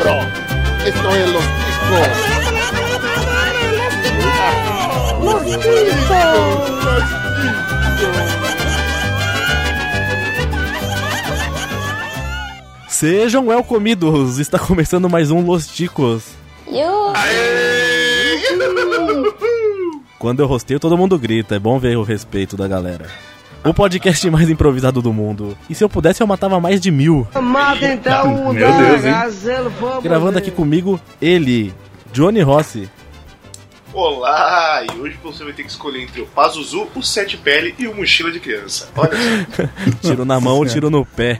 bro. Esto es Los Ticos. Los Ticos. Sejam welcomidos! Está começando mais um Los Ticos. Quando eu rosteio, todo mundo grita. É bom ver o respeito da galera. O podcast mais improvisado do mundo. E se eu pudesse, eu matava mais de mil. Mata então o Meu Deus, hein? Gravando aqui comigo, ele, Johnny Rossi. Olá! E hoje você vai ter que escolher entre o Pazuzu, o Sete Pele e o Mochila de Criança. Olha só. Tiro na mão, tiro no pé.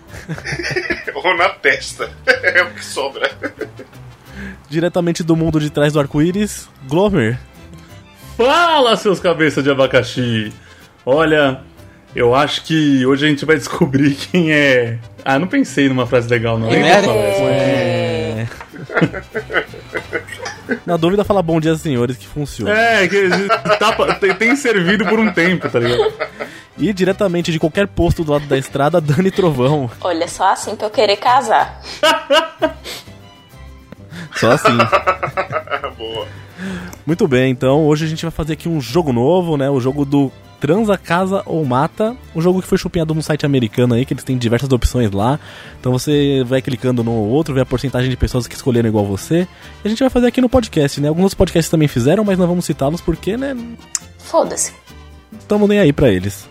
Ou na testa. É o que sobra. Diretamente do mundo de trás do arco-íris, Glomer. Fala, seus cabeças de abacaxi! Olha, eu acho que hoje a gente vai descobrir quem é. Ah, não pensei numa frase legal, não. Essa. É... Na dúvida, fala bom dia, senhores, que funciona. É, que tá- tem, tem servido por um tempo, tá ligado? E diretamente de qualquer posto do lado da estrada, Dani Trovão. Olha só assim pra eu querer casar. Só assim. Boa. Muito bem, então hoje a gente vai fazer aqui um jogo novo, né? O jogo do Transa, Casa ou Mata. Um jogo que foi chupinhado num site americano aí, que eles têm diversas opções lá. Então você vai clicando no outro, vê a porcentagem de pessoas que escolheram igual você. E a gente vai fazer aqui no podcast, né? Alguns outros podcasts também fizeram, mas não vamos citá-los porque, né? Foda-se. Estamos nem aí pra eles.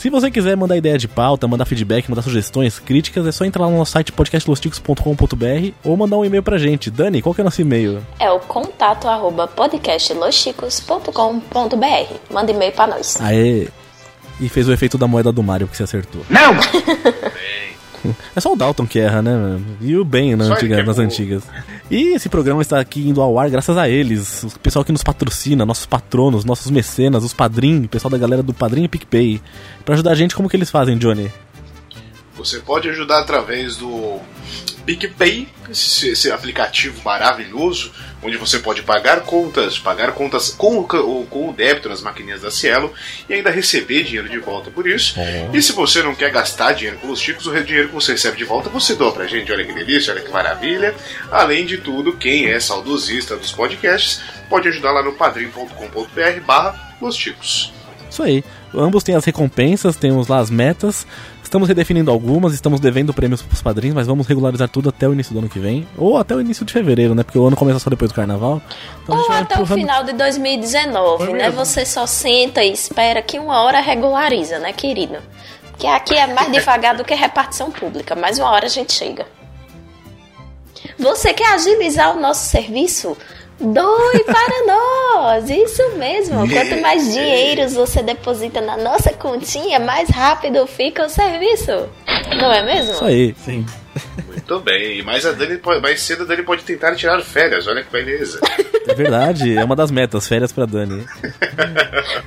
Se você quiser mandar ideia de pauta, mandar feedback, mandar sugestões, críticas, é só entrar lá no nosso site podcastlosticos.com.br ou mandar um e-mail pra gente. Dani, qual que é o nosso e-mail? É o contato arroba podcastloschicos.com.br. Manda e-mail pra nós. Aê! E fez o efeito da moeda do Mario que você acertou. Não! É só o Dalton que erra, né? E o Ben na ele antiga- é nas antigas. E esse programa está aqui indo ao ar graças a eles. O pessoal que nos patrocina, nossos patronos, nossos mecenas, os padrinhos, o pessoal da galera do Padrinho e PicPay. Pra ajudar a gente, como que eles fazem, Johnny? Você pode ajudar através do PicPay, esse, esse aplicativo maravilhoso, onde você pode pagar contas, pagar contas com, o com o débito nas maquininhas da Cielo e ainda receber dinheiro de volta por isso. E se você não quer gastar dinheiro com os chicos, o dinheiro que você recebe de volta você doa pra gente. Olha que delícia, olha que maravilha. Além de tudo, quem é saudosista dos podcasts pode ajudar lá no padrim.com.br barra Los Chicos. Isso aí. Ambos têm as recompensas, temos lá as metas. Estamos redefinindo algumas, estamos devendo prêmios pros padrinhos, mas vamos regularizar tudo até o início do ano que vem. Ou até o início de fevereiro, né? Porque o ano começa só depois do carnaval. Então Ou até o empurrando- final de 2019, né? Você só senta e espera que uma hora regulariza, né, querido? Porque aqui é mais devagar do que repartição pública, mas uma hora a gente chega. Você quer agilizar o nosso serviço? Doe para nós! Isso mesmo! Quanto mais dinheiros você deposita na nossa continha, mais rápido fica o serviço. Não é mesmo? Isso aí. Sim. Muito bem, mas a Dani mais cedo a Dani pode tentar tirar férias, olha que beleza. É verdade, é uma das metas, férias pra Dani.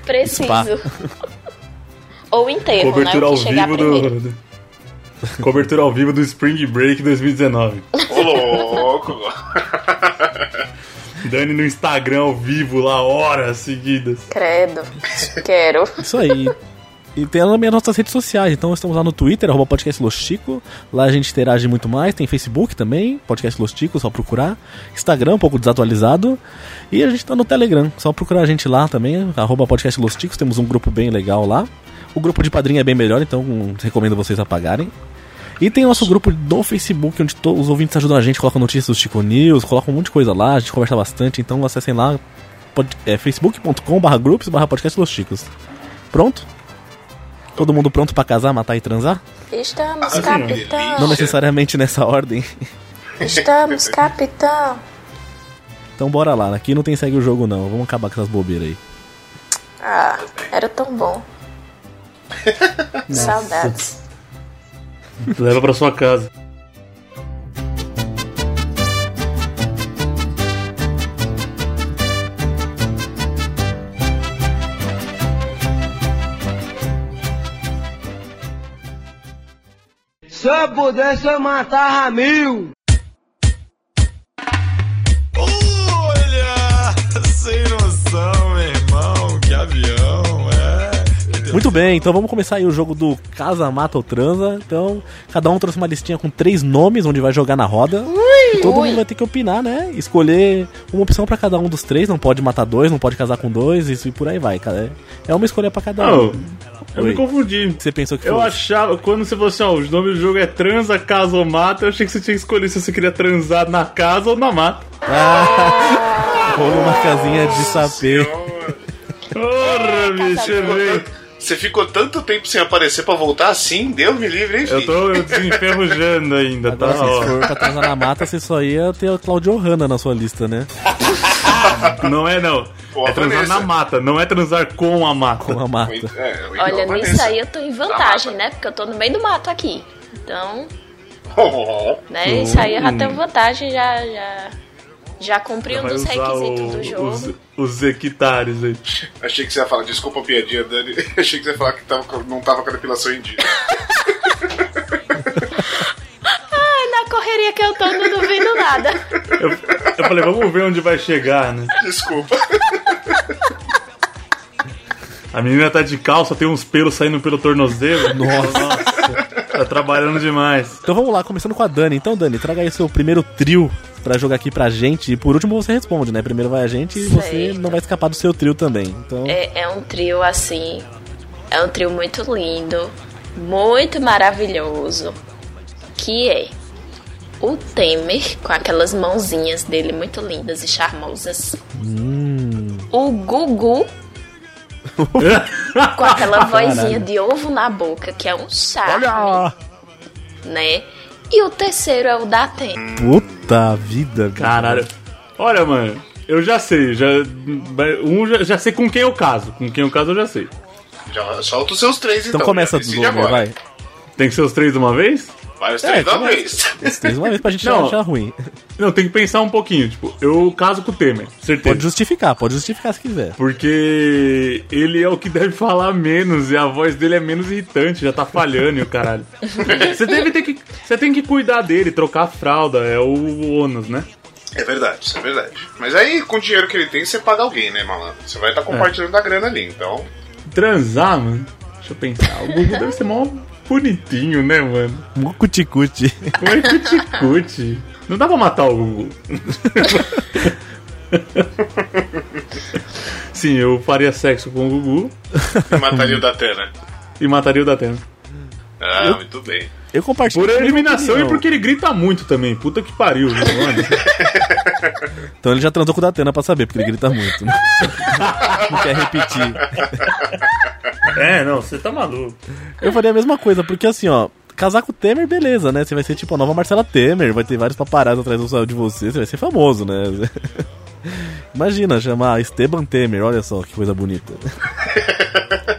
Preciso. Spa. Ou enterro, Cobertura né? Ao vivo do- Cobertura ao vivo do Spring Break 2019. Ô louco! Dani no Instagram ao vivo lá, horas seguidas. Credo. Quero. Isso aí. E tem também as nossas redes sociais. Então estamos lá no Twitter, arroba podcast Los Chico. Lá a gente interage muito mais. Tem Facebook também, podcast Los Chico, só procurar. Instagram, um pouco desatualizado. E a gente tá no Telegram, só procurar a gente lá também, arroba podcast Los Chicos. Temos um grupo bem legal lá. O grupo de padrinho é bem melhor, então hum, recomendo vocês apagarem. E tem o nosso grupo do Facebook, onde os ouvintes ajudam a gente, colocam notícias do Chico News, colocam um monte de coisa lá, a gente conversa bastante, então acessem lá, é, facebook.com barra groups barra podcast Los Chicos. Pronto? Todo mundo pronto pra casar, matar e transar? Estamos, Ah, capitão. Não necessariamente nessa ordem. Estamos, capitão. Então bora lá, aqui não tem segue o jogo não, vamos acabar com essas bobeiras aí. Ah, era tão bom. Saudades. Leva pra sua casa. Se eu pudesse, eu matava mil! Olha, sem noção, Muito bem, então vamos começar aí o jogo do Casa, Mata ou Transa. Então, cada um trouxe uma listinha com três nomes, onde vai jogar na roda. Todo Ui. mundo vai ter que opinar, né? Escolher uma opção pra cada um dos três. Não pode matar dois, não pode casar com dois, isso e por aí vai, cara. É uma escolha pra cada um. Não, eu Oi. me confundi. Você pensou que Eu foi? achava, quando você falou assim, ó, o nome do jogo é transa, casa ou mata, eu achei que você tinha que escolher se você queria transar na casa ou na mata. Rolou uma casinha de sapê. Porra, bicho, errei. Você ficou tanto tempo sem aparecer pra voltar assim? Deus me livre, hein, Eu filho? tô desenferrujando ainda, tá? Agora, se Ó. for pra transar na mata, você só ia ter o Claudio Hanna na sua lista, né? Não é não. Pô, é transar Vanessa. na mata, não é transar com a mata. Com a mata. É, eu Olha, nisso aí eu tô em vantagem, né? Porque eu tô no meio do mato aqui. Então, Oh, né? Isso aí eu já tenho vantagem, já, já, já cumpri um dos requisitos o- do jogo. Os, os hectares aí. achei que você ia falar, desculpa a piadinha, Dani. Achei que você ia falar que tava, não tava com a depilação em dia. Ai, na correria que eu tô, não duvido nada. Eu, eu falei, vamos ver onde vai chegar, né? Desculpa. A menina tá de calça, tem uns pelos saindo pelo tornozelo. Nossa. Tá trabalhando demais. Então vamos lá, começando com a Dani. Então, Dani, traga aí seu primeiro trio pra jogar aqui pra gente. E por último você responde, né? Primeiro vai a gente e você não vai escapar do seu trio também. Então, É, é um trio assim. É um trio muito lindo, muito maravilhoso. Que é o Temer, com aquelas mãozinhas dele muito lindas e charmosas. O Gugu, com aquela vozinha de ovo na boca, que é um charme, olha! né? E o terceiro é o Daten. Puta vida. Caralho. Olha, mano, eu já sei. Já, um já, já sei com quem eu caso. Com quem eu caso eu já sei. Já solta os seus três, então. Então começa já do decide Lomer, vai. Tem que ser os três de uma vez? Vai os três de uma começa. vez. Os três uma vez pra gente Não. não achar ruim. Não, tem que pensar um pouquinho. Tipo, eu caso com o Temer, certeza. Pode justificar, pode justificar se quiser. Porque ele é o que deve falar menos e a voz dele é menos irritante, já tá falhando e o caralho. Você deve ter que. Você tem que cuidar dele, trocar a fralda, é o ônus, né? É verdade, isso é verdade. Mas aí, com o dinheiro que ele tem, você paga alguém, né, malandro? Você vai estar compartilhando da grana ali, então. Transar, mano. Deixa eu pensar. O Gugu deve ser mó bonitinho, né, mano? Cuti-cuti. Como é cuti-cuti? Não dá pra matar o Gugu. Sim, eu faria sexo com o Gugu Mataria o da Tena. e mataria o Datena. Ah, muito bem. Eu compartilho. Por eliminação e porque ele grita muito também. Puta que pariu, viu, mano? Então ele já transou com o Datena pra saber, porque ele grita muito. né? não quer repetir. É, não, você tá maluco. Eu faria a mesma coisa, porque assim, ó. Casar com o Temer, beleza, né? Você vai ser tipo a nova Marcela Temer, vai ter vários paparazzi atrás do- de você, você vai ser famoso, né? Imagina chamar Esteban Temer, olha só que coisa bonita.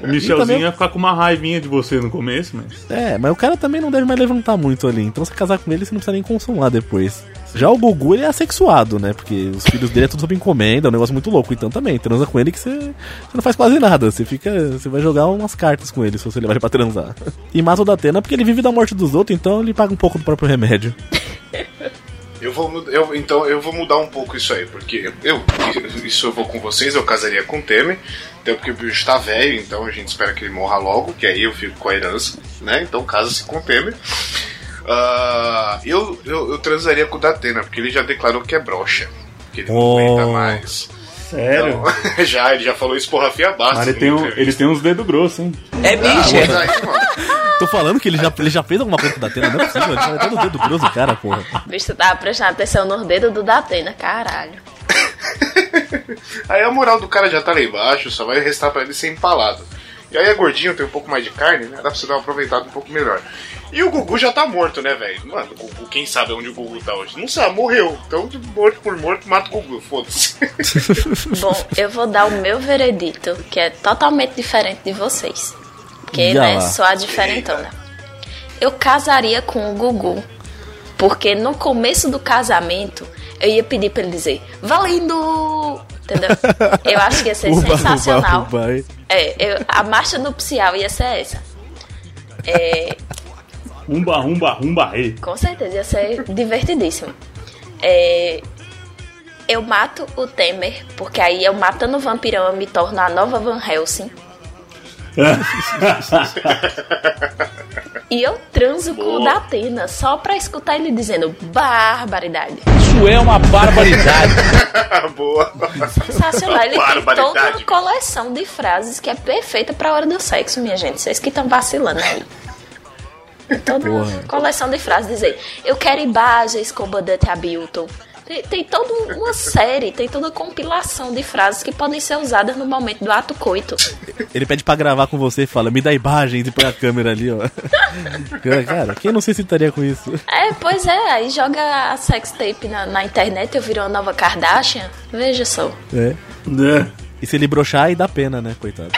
O Michelzinho também- ia ficar com uma raivinha de você no começo, mas. É, mas o cara também não deve mais levantar muito ali, então se casar com ele, você não precisa nem consumar depois. Já o Gugu, ele é assexuado, né? Porque os filhos dele é tudo sob encomenda, é um negócio muito louco. Então também, transa com ele que você, não faz quase nada. Você fica. Você vai jogar umas cartas com ele se você levar ele pra transar. E mata o Datena porque ele vive da morte dos outros, então ele paga um pouco do próprio remédio. Eu vou, eu, então eu vou mudar um pouco isso aí, porque eu, isso eu vou com vocês, eu casaria com o Temer, até porque o bicho tá velho, então a gente espera que ele morra logo, que aí eu fico com a herança, né? Então casa-se com o Temer. Ah, eu, eu, eu transaria com o Datena, porque ele já declarou que é broxa, que ele não Oh. aguenta mais. Sério? Então, já, ele já falou isso por Rafinha Bastos. Mas ele tem, um, ele tem uns dedos grossos, hein? É bicho. Aí, mano, Tô falando que ele já, ele já fez alguma coisa com o Datena, não é possível, ele tá até no dedo grosso, cara, porra. Bicho, tu tava prestando atenção nos dedos do Datena, caralho. Aí a moral do cara já tá lá embaixo, só vai restar pra ele ser empalado. E aí é gordinho, tem um pouco mais de carne, né? Dá pra você dar uma aproveitada um pouco melhor. E o Gugu já tá morto, né, velho? Mano, o Gugu, quem sabe onde o Gugu tá hoje? Não sabe, morreu. Então, de morto por morto, mata o Gugu, foda-se. Bom, eu vou dar o meu veredito, que é totalmente diferente de vocês. Porque, Já né, lá. sou a diferentona. Eu casaria com o Gugu. Porque no começo do casamento, eu ia pedir pra ele dizer, valendo! Entendeu? Eu acho que ia ser Uba, sensacional. uba, uba? É, eu- a marcha nupcial ia ser essa. É, Rumba, rumba, rumba, rei. com certeza, ia ser divertidíssimo. É, eu mato o Temer, porque aí eu matando o vampirão eu me torno a nova Van Helsing. E eu transo com o Boa. da Atena só pra escutar ele dizendo barbaridade. Isso é uma barbaridade. Boa. Sensacional. Ele tem toda Barbaridade. uma coleção de frases que é perfeita pra hora do sexo, minha gente. Vocês que estão vacilando aí. Toda Porra. coleção de frases dizer eu quero imagens com Comandante Hamilton. Tem, tem toda uma série, tem toda uma compilação de frases que podem ser usadas no momento do ato coito. Ele pede pra gravar com você e fala, me dá imagens e põe a câmera ali, ó. Cara, quem não se excitaria com isso? É, pois é, aí joga a sex tape na, na internet, eu viro uma nova Kardashian. Veja só. É. Né? E se ele broxar, aí dá pena, né, coitado.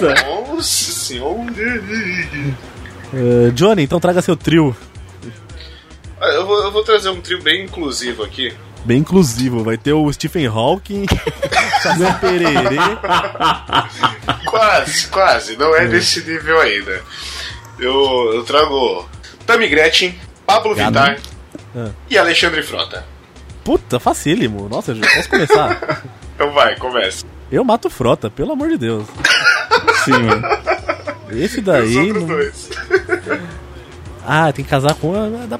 Nossa senhora. Eh, Johnny, então traga seu trio. Ah, Eu vou, eu vou trazer um trio bem inclusivo aqui. Bem inclusivo. Vai ter o Stephen Hawking, Saci Pererê. Quase, quase. Não é nesse nível ainda. Eu, eu trago Tammy Gretchen, Pablo Gado. Vittar Ah. e Alexandre Frota. Puta, facílimo. Nossa, posso começar? Então vai, começa. Eu mato frota, pelo amor de Deus. Sim, mano. Esse daí. não-. Ah, tem que casar com. a- dá-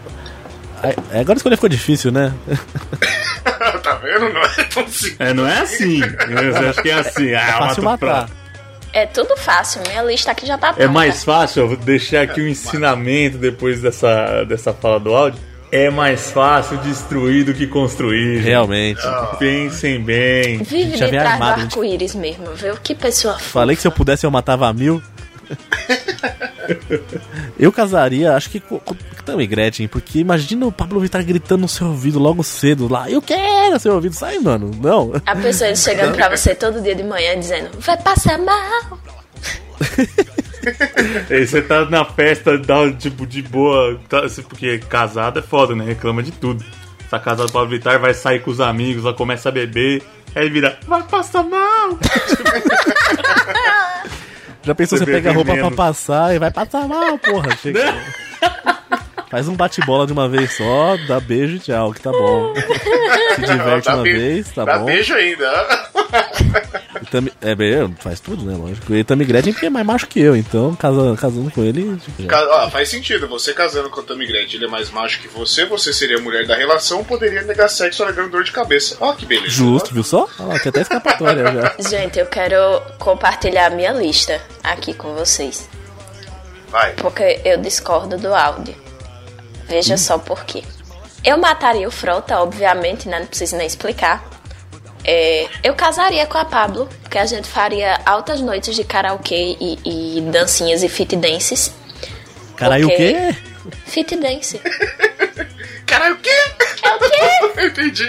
Ah, Agora escolher ficou difícil, né? tá vendo? Não é tão simples. É, não é assim. Eu acho que é assim. Ah, É fácil mato matar. pra- É tudo fácil, minha lista aqui já tá pronta. É mais fácil, eu vou deixar aqui um ensinamento depois dessa, dessa fala do áudio. É mais fácil destruir do que construir. Realmente. Pensem bem. Vive Já de trás armado, do arco-íris mesmo, viu? Que pessoa fofa. Falei que se eu pudesse eu matava mil. eu casaria, acho que com, com também Gretchen, porque imagina o Pablo Vittar gritando no seu ouvido logo cedo lá. Eu quero seu ouvido, sai, mano. Não. A pessoa chegando pra você todo dia de manhã dizendo, vai passar mal. Aí você tá na festa, dá tipo de boa. tá- porque casado é foda, né? Reclama de tudo. Tá casado Pablo Vittar, vai sair com os amigos, lá começa a beber. Aí vira, vai passar mal. Já pensou Você você pega a roupa menos. pra passar e vai passar mal, porra. Chega. Faz um bate-bola de uma vez só, dá beijo e tchau, que tá bom. Se diverte Dá uma be- vez, tá Dá bom. beijo ainda. Tami- é, bem, faz tudo, né, lógico. E também Gretchen é mais macho que eu, então casa, casando com ele. Tipo, Ca- ó, faz sentido. Você casando com o Tammy Gretchen, ele é mais macho que você, você seria a mulher da relação, poderia negar sexo alegando dor de cabeça. Ó, que beleza. Justo, viu só? Olha lá, tem até escapatória já. Gente, eu quero compartilhar a minha lista aqui com vocês. Vai. Porque eu discordo do áudio. Veja só por quê. Eu mataria o Frota, obviamente, né? Não preciso nem explicar. É, eu casaria com a Pablo, porque a gente faria altas noites de karaokê e, e dancinhas e fit dances. Caralho, o Porque- quê? Fit dance. Caralho, o quê? É o quê? Entendi.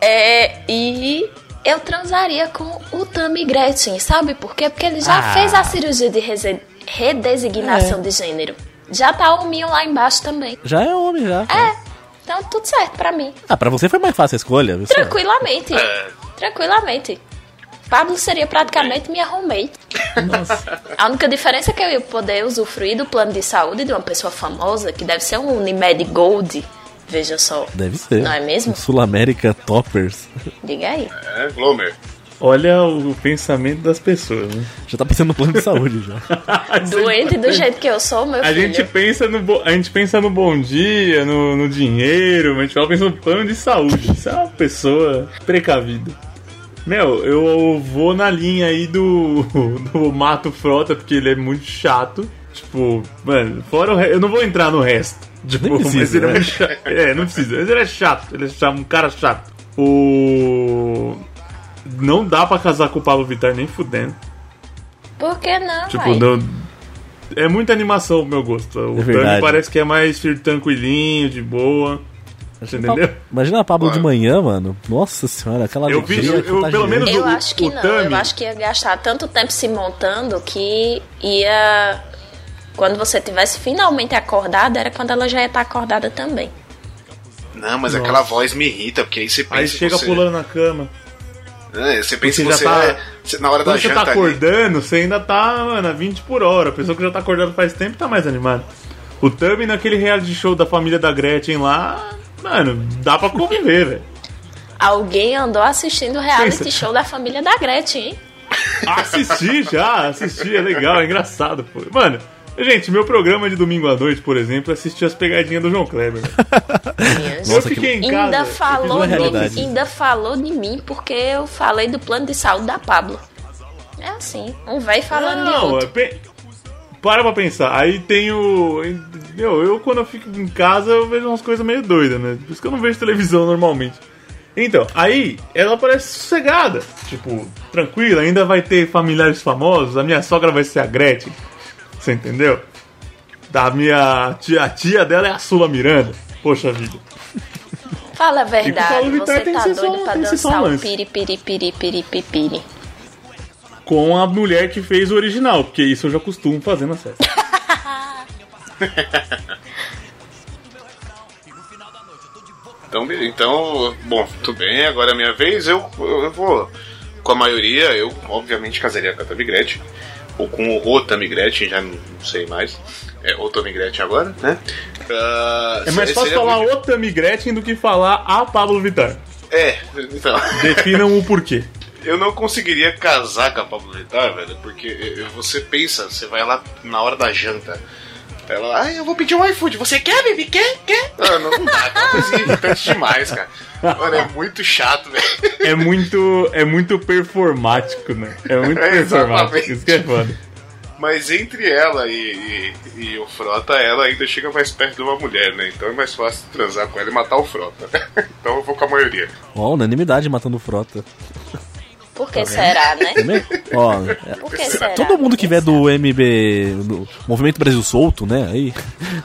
É, e eu transaria com o Tammy Gretchen, sabe por quê? Porque ele já Ah. fez a cirurgia de redesignação É. de gênero. Já tá o Minho lá embaixo também. Já é homem, já. É, então tudo certo pra mim. Ah, pra você foi mais fácil a escolha, viu? Tranquilamente. É. Tranquilamente. Pablo seria praticamente minha roommate. A única diferença é que eu ia poder usufruir do plano de saúde de uma pessoa famosa, que deve ser um Unimed Gold. Veja só. Deve ser. Não é mesmo? Um Sul América Toppers. Diga aí. É, Glomer. Olha o pensamento das pessoas, né? Já tá pensando no plano de saúde já. Doente do jeito que eu sou, meu A filho. gente pensa no bo- a gente pensa no bom dia, no, no dinheiro, mas a gente fala pensa no plano de saúde. Isso é uma pessoa precavida. Meu, eu vou na linha aí do, do Mato Frota, porque ele é muito chato. Tipo, mano, fora o re... Eu não vou entrar no resto. Tipo, Nem precisa, mas ele é né? muito chato. É, não precisa. Mas ele é chato. Ele é cha- um cara chato. O. Não dá pra casar com o Pablo Vittar nem fudendo. Por que não, Tipo, não. É muita animação pro meu gosto. O É Tami verdade. parece que é mais tranquilinho, de boa. Você entendeu? Imagina a Pablo de Claro. manhã, mano. Nossa senhora, aquela Eu vi- eu- eu- pelo contagiante. menos- Eu o- acho que o não. Tami- Eu acho que ia gastar tanto tempo se montando que ia. Quando você tivesse finalmente acordado, era quando ela já ia estar acordada também. Não, mas aquela voz me irrita, porque aí você pensa Aí chega você... pulando na cama. É, você pensa Você que já você tá- é... você- Na hora da Quando você janta tá ali. acordando, você ainda tá, mano, a 20 por hora. A pessoa que já tá acordando faz tempo tá mais animada. O Tami naquele reality show da família da Gretchen lá, mano, dá pra conviver, velho. Alguém andou assistindo o reality Pensa. show da família da Gretchen, hein? Assisti já, assisti, é legal, é engraçado, pô. Mano, Gente, meu programa de domingo à noite, por exemplo, é assistir as pegadinhas do João Kleber. eu Nossa, que- fiquei em casa. ainda eu falou, de, ainda falou de mim porque eu falei do plano de saúde da Pablo. É assim, um velho falando de Não, outro. é pe- para pra pensar. Aí tem o. Meu, eu quando eu fico em casa eu vejo umas coisas meio doidas, né? Por isso que eu não vejo televisão normalmente. Então, aí ela parece sossegada. Tipo, tranquila, ainda vai ter familiares famosos. A minha sogra vai ser a Gretchen. Você entendeu? Da minha tia, a tia dela é a Sula Miranda. Poxa vida. Fala a verdade, você tem tá doido pra um dançar o lance. piri piri piri piri pipiri. Com a mulher que fez o original, porque isso eu já costumo fazer na festa. Então, então, bom, tudo bem, agora é minha vez. Eu, eu, eu vou, com a maioria, eu obviamente casaria com a Tammy Gretchen. Ou com o Tammy Gretchen, já não sei mais. É o Tammy Gretchen agora, né? Ah, É mais fácil falar muito- o Gretchen do que falar a Pablo Vittar. É, então. Definam o porquê. Eu não conseguiria casar com a Pablo Vittar, velho, porque você pensa, você vai lá na hora da janta. Ela, ai, eu vou pedir um iFood. Você quer, baby? Quer? Quer? Ah, não, não dá, é uma coisa irritante demais, cara. Mano, é muito chato, velho. É muito, é muito performático, né? É muito É, performático. exatamente. Isso que é foda. Mas entre ela e, e, e o Frota, ela ainda chega mais perto de uma mulher, né? Então é mais fácil transar com ela e matar o Frota. então eu vou com a maioria. Ó, unanimidade matando frota. Por que será, né? Ó, é- Por que será? todo mundo que vier do MB, do Movimento Brasil Solto, né? Aí,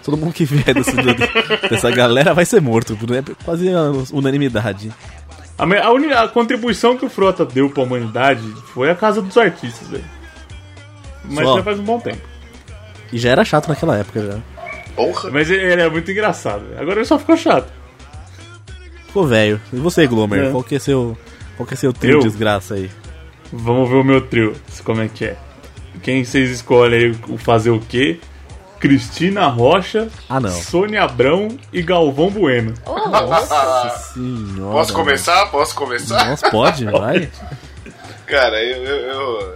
todo mundo que vier desse, do- dessa galera vai ser morto. né? Quase a unanimidade. A, a única a contribuição que o Frota deu pra humanidade foi a casa dos artistas, velho. Mas Só. já faz um bom tempo. E já era chato naquela época já. Porra! Mas ele, ele é muito engraçado. Agora ele só ficou chato. Ficou velho. E você, Glomer? É. Qual que é seu. Qual que é seu trio Eu? de desgraça aí? Vamos ver o meu trio, como é que é. Quem vocês escolhem aí o fazer o quê? Cristina Rocha, Ah, não. Sônia Abrão e Galvão Bueno. Ô, Nossa senhora. Posso começar? Posso começar? Nossa, pode? Vai. Cara, eu, eu, eu,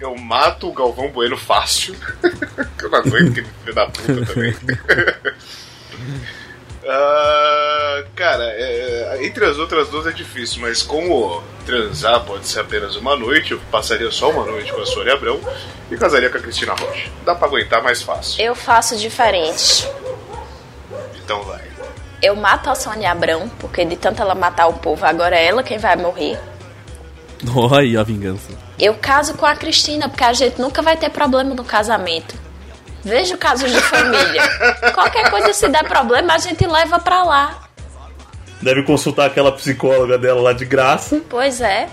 eu mato o Galvão Bueno fácil. que eu não aguento aquele filho da puta também. Ah, cara, é, entre as outras duas é difícil, mas como transar pode ser apenas uma noite, eu passaria só uma noite com a Sônia Abrão e casaria com a Cristina Rocha. Dá pra aguentar mais fácil. eu faço diferente. Então vai. Eu mato a Sônia Abrão, porque de tanto ela matar o povo, agora é ela quem vai morrer. Olha aí a vingança. Eu caso com a Cristina, porque a gente nunca vai ter problema no casamento. Veja casos de família. Qualquer coisa se der problema, a gente leva pra lá. Deve consultar aquela psicóloga dela lá de graça. Pois é.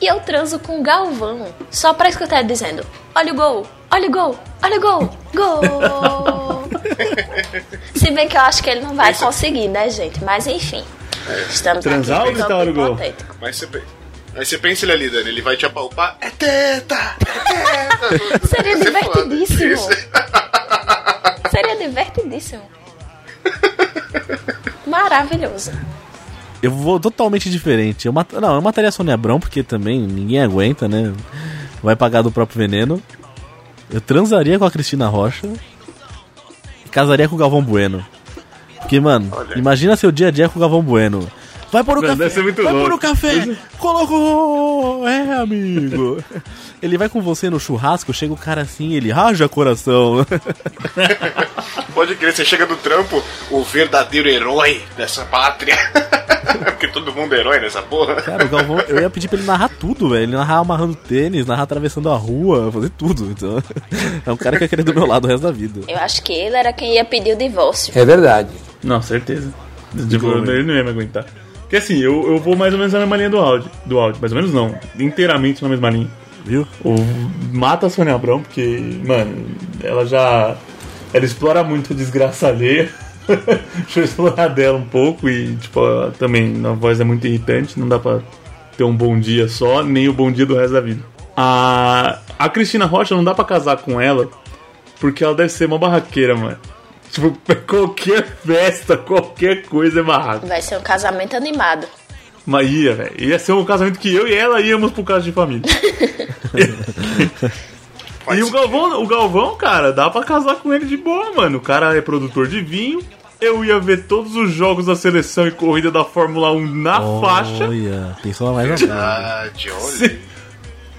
E eu transo com o Galvão. Só pra escutar ele dizendo: Olha o gol, olha o gol, olha o gol, gol. Se bem que eu acho que ele não vai conseguir, né, gente? Mas enfim. Estamos Transar aqui ou gritar, olha o gol? Mas você, aí você pensa ele ali, Dani, ele vai te apalpar. É teta! É teta! Seria foda. divertidíssimo. Seria divertidíssimo. Maravilhoso. Eu vou totalmente diferente. Eu mat... Não, eu mataria a Sônia Abrão, porque também ninguém aguenta, né? Vai pagar do próprio veneno. Eu transaria com a Cristina Rocha. E casaria com o Galvão Bueno. Porque, mano, Olha. imagina seu dia a dia com o Galvão Bueno. Vai pôr o café. deve ser muito vai pôr o café. Colocou. É, amigo. Ele vai com você no churrasco, chega o cara assim, ele raja coração. Pode crer, você chega no trampo, o verdadeiro herói dessa pátria. Porque todo mundo é herói nessa porra. Cara, o Galvão, eu ia pedir pra ele narrar tudo, velho. Ele narrar amarrando tênis, narrar atravessando a rua, fazer tudo. Então, é um cara que ia querer do meu lado o resto da vida. Eu acho que ele era quem ia pedir o divórcio. É verdade. Não, certeza. Tipo, Como? ele não ia me aguentar. Porque assim, eu, eu vou mais ou menos na mesma linha do áudio. Do áudio. Mais ou menos não. Inteiramente na mesma linha. Viu? O, mata a Sônia Abrão, porque, mano, ela já. Ela explora muito a desgraça alheia. Deixa eu explorar dela um pouco e, tipo, ela também a voz é muito irritante, não dá pra ter um bom dia só, nem o bom dia do resto da vida. A, a Cristina Rocha não dá pra casar com ela, porque ela deve ser uma barraqueira, mano. Tipo, qualquer festa, qualquer coisa é barraco. Vai ser um casamento animado. Mas ia, velho. Ia ser um casamento que eu e ela íamos pro caso de família. E o. Galvão, o Galvão, cara, dá pra casar com ele de boa, mano. O cara é produtor de vinho. Eu ia ver todos os jogos da seleção e corrida da Fórmula 1 na faixa. Olha, pensou mais. Verdade, olha.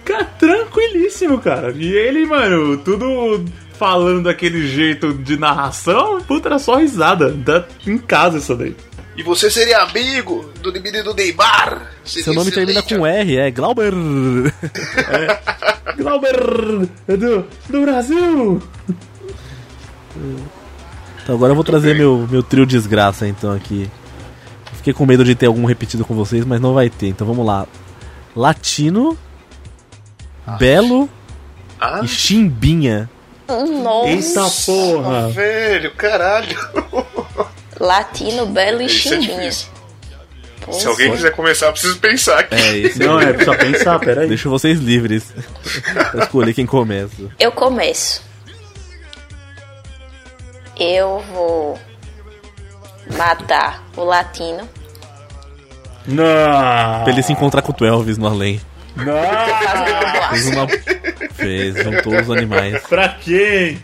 Cara, tranquilíssimo, cara. E ele, mano, tudo falando daquele jeito de narração, puta, era só risada. Tá em casa isso daí. E você seria amigo do menino Neymar? Seria Seu nome termina com R, é Glauber. Glauber do, do Brasil! Então agora eu vou trazer meu, meu trio desgraça então aqui. Fiquei com medo de ter algum repetido com vocês, mas não vai ter. Então vamos lá. Latino, Belo Ah, e Chimbinha. Nossa. Eita porra! velho, caralho. Latino, Belo e Isso é Chimbinha. difícil. Pô, Se alguém quiser começar, eu preciso pensar aqui. É, esse Não, é, precisa pensar, peraí. Deixo vocês livres pra escolher quem começa. Eu começo. Eu vou matar o latino. Não! Pra ele se encontrar com o Elvis no além. Não! Fez uma. Fez, juntou os animais. Pra quem?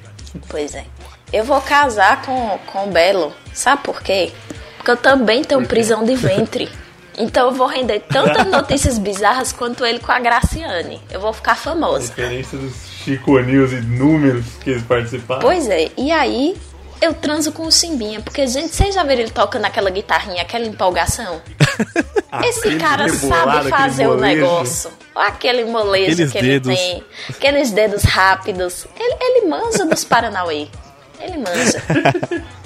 Pois é. Eu vou casar com, com o Belo. Sabe por quê? Porque eu também tenho prisão de ventre. Então eu vou render tantas notícias bizarras quanto ele com a Graciane. Eu vou ficar famosa. Referência dos Chico News e números que eles participaram. Pois é, e aí eu transo com o Simbinha, porque, gente, vocês já viram ele tocando aquela guitarrinha, aquela empolgação? Esse cara sabe fazer o negócio. Olha aquele molejo Aqueles que ele dedos. tem, aqueles dedos rápidos. Ele, ele manja dos Paranauê. Ele manja.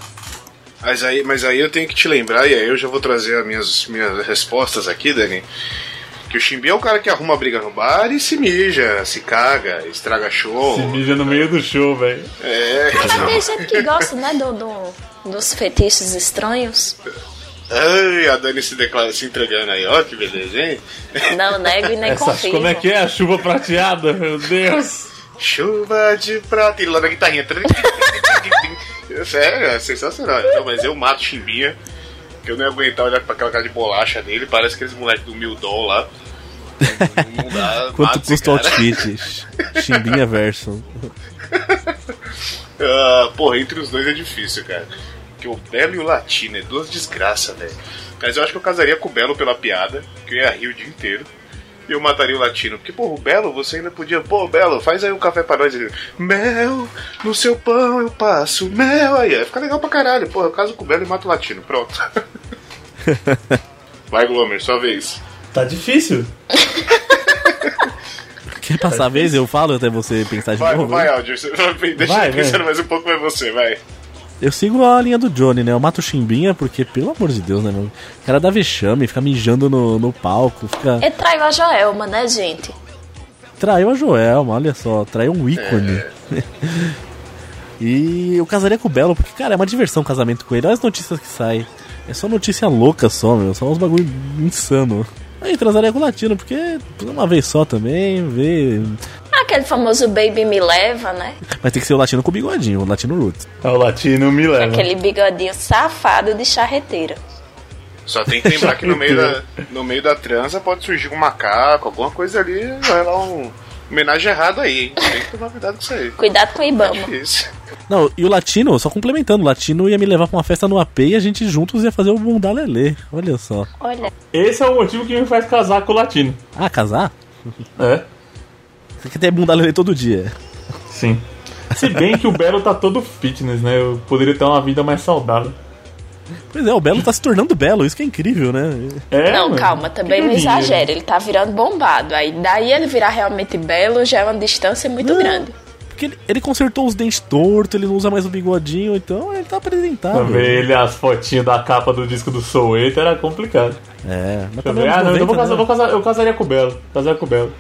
Mas aí, mas aí eu tenho que te lembrar, e aí eu já vou trazer as minhas, minhas respostas aqui, Dani. Que o Chimbi é o cara que arruma briga no bar e se mija, se caga, estraga show. Se mija no meio do show, velho. É, Mas tem gente que gosta, né, do, do- dos fetiches estranhos. Ai, a Dani se, declara, se entregando aí, ó, que beleza, hein? Não nego e nem Essa, confio. como é que é? A chuva prateada, meu Deus. Chuva de prata e lá na guitarrinha. Sério, é sensacional. Não, mas eu mato Chimbinha, que eu não ia aguentar olhar pra aquela cara de bolacha dele, parece aqueles moleques do Mildol lá. Não, não dá, Quanto custa o outfit? Chimbinha verso. Ah, porra, entre os dois é difícil, cara. Porque o Belo e o Latino é duas desgraças, velho. Mas eu acho que eu casaria com o Belo pela piada, que eu ia rir o dia inteiro. E eu mataria o Latino. Porque, pô, o Belo, você ainda podia. Pô, Belo, faz aí um café pra nós. Ele, Mel, no seu pão eu passo mel. Aí, ia ficar legal pra caralho. Pô, eu caso com o Belo e mato o Latino. Pronto. Vai, Glomer, sua vez. Tá difícil. Quer passar a vez? Eu falo até você pensar de Vai, novo. vai, Aldir. Você- Deixa Vai, eu pensando vai. mais um pouco, vai você, vai. Eu sigo a linha do Johnny, né? Eu mato o Chimbinha porque, pelo amor de Deus, né, meu? O cara dá vexame, fica mijando no, no palco, fica. Ele traiu a Joelma, né, gente? Traiu a Joelma, olha só, traiu um ícone. e eu casaria com o Belo, porque, cara, é uma diversão o casamento com ele. Olha as notícias que saem. É só notícia louca só, meu. Só uns bagulho insano. Aí transaria com o Latino, porque uma vez só também, ver. Aquele famoso Baby Me Leva, né? Mas tem que ser o Latino com bigodinho, o Latino Roots. É o latino me leva. Aquele bigodinho safado de charreteira. Só tem que lembrar que no meio, da, no meio da transa pode surgir um macaco, alguma coisa ali, vai lá um homenagem errado aí, hein? Tem que tomar cuidado com isso aí. Cuidado com o Ibama. Difícil. Não, e o Latino, só complementando, o Latino ia me levar pra uma festa no AP e a gente juntos ia fazer o Bundá Lelê. Olha só. Olha, Esse é o motivo que me faz casar com o latino. Ah, casar? É? Você quer ter Bundá Lelê todo dia. Sim. Se bem que o Belo tá todo fitness, né? Eu poderia ter uma vida mais saudável. Pois é, o Belo tá se tornando belo, isso que é incrível, né? É, não, mano. calma, também não exagera. Ele tá virando bombado. Aí daí ele virar realmente belo já é uma distância muito Não. grande. Porque ele, ele consertou os dentes tortos, ele não usa mais o bigodinho, então ele tá. Pra ver ele as fotinhas da capa do disco do Soul Eater era complicado. É, mas Eu também falei, ah, não, anos eu, vou 90, casar, eu, né? vou casar, eu casaria com o Belo. Casaria com o Belo.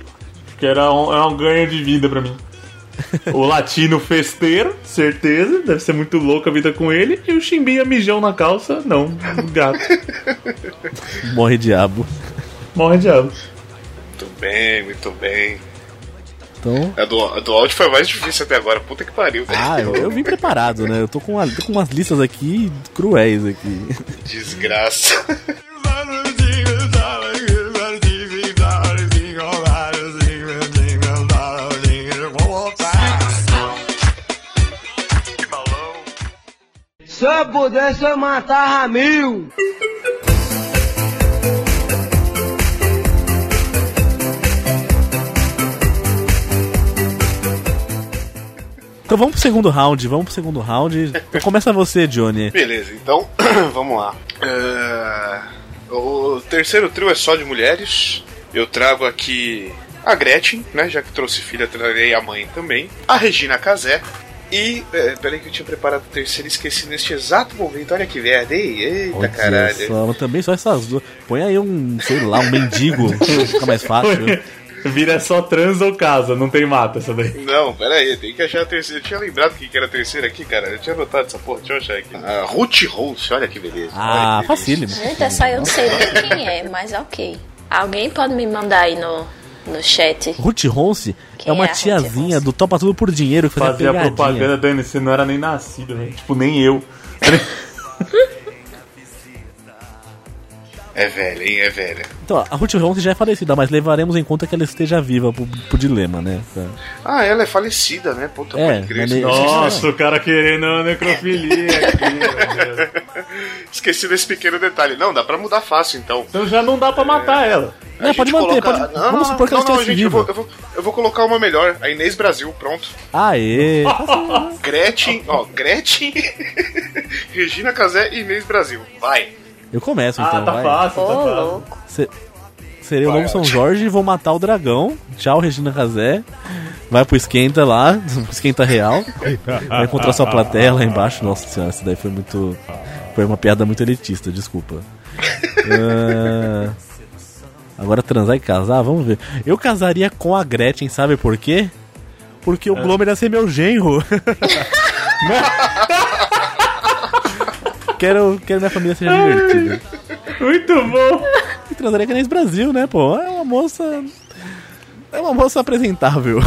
Porque era um, era um ganho de vida pra mim. O latino festeiro, certeza. Deve ser muito louco a vida com ele. E o chimbinha mijão na calça, não. Gato. Morre diabo. Morre diabo. Muito bem, muito bem. Então. A do, a do áudio foi mais difícil até agora. Puta que pariu, velho. Ah, eu, eu vim preparado, né? Eu tô com, uma- tô com umas listas aqui cruéis aqui. Desgraça. Se eu pudesse, eu matava mil. Então vamos pro segundo round, vamos pro segundo round. Então começa você, Johnny. Beleza, então vamos lá. É, o terceiro trio é só de mulheres. Eu trago aqui a Gretchen, né? Já que trouxe filha, trarei a mãe também. A Regina Casé. E. É, peraí que eu tinha preparado o terceiro e esqueci neste exato momento. Olha que merda, ei, eita Olha caralho. só, mas também só essas duas. Põe aí um, sei lá, um mendigo, fica mais fácil. Vira só trans ou casa, não tem mata essa daí. Não, pera aí, tem que achar a terceira. Eu tinha lembrado que era a terceira aqui, cara. Eu tinha anotado essa porra, deixa eu achar aqui. A Ruth Rose, olha que beleza. Ah, facílimo. Gente, essa eu não sei nem quem é, mas ok. Alguém pode me mandar aí no, no chat. Ruth Ronce é uma é tiazinha do Topa Tudo por Dinheiro que fazia, Fazia propaganda, Dani, você não era nem nascido, velho. Tipo, nem eu. É velha, hein? É velha. Então, a Ruth Ronce já é falecida, mas levaremos em conta que ela esteja viva pro, pro dilema, né? Pra- Ah, ela é falecida, né? Puta, É, pode Nossa, o cara querendo a necrofilia aqui, meu Deus. Esqueci desse pequeno detalhe. Não, dá pra mudar fácil, então. Então já não dá pra matar ela. Não, A pode manter, coloca- pode- Não, vamos supor que não, ela estivesse gente, eu viva. vou, eu, vou, eu vou colocar uma melhor. A Inês Brasil, pronto. Aê! Gretchen, ó, Gretchen, Regina Casé e Inês Brasil. Vai. Eu começo Ah, então, tá vai. fácil, tá fácil. louco. Se- Serei o novo São. Jorge e vou matar o dragão. Tchau, Regina Casé. Vai pro esquenta lá, pro esquenta real. Vai encontrar sua plateia lá embaixo. Nossa senhora, isso daí foi muito. Foi uma piada muito elitista, desculpa. Ah, agora transar e casar, vamos ver. Eu casaria com a Gretchen, sabe por quê? Porque o Glomer ia ser meu genro. quero, quero minha família seja divertida. Muito bom. E transaria com a Inês Brasil, né, pô? É uma moça. É uma moça apresentável.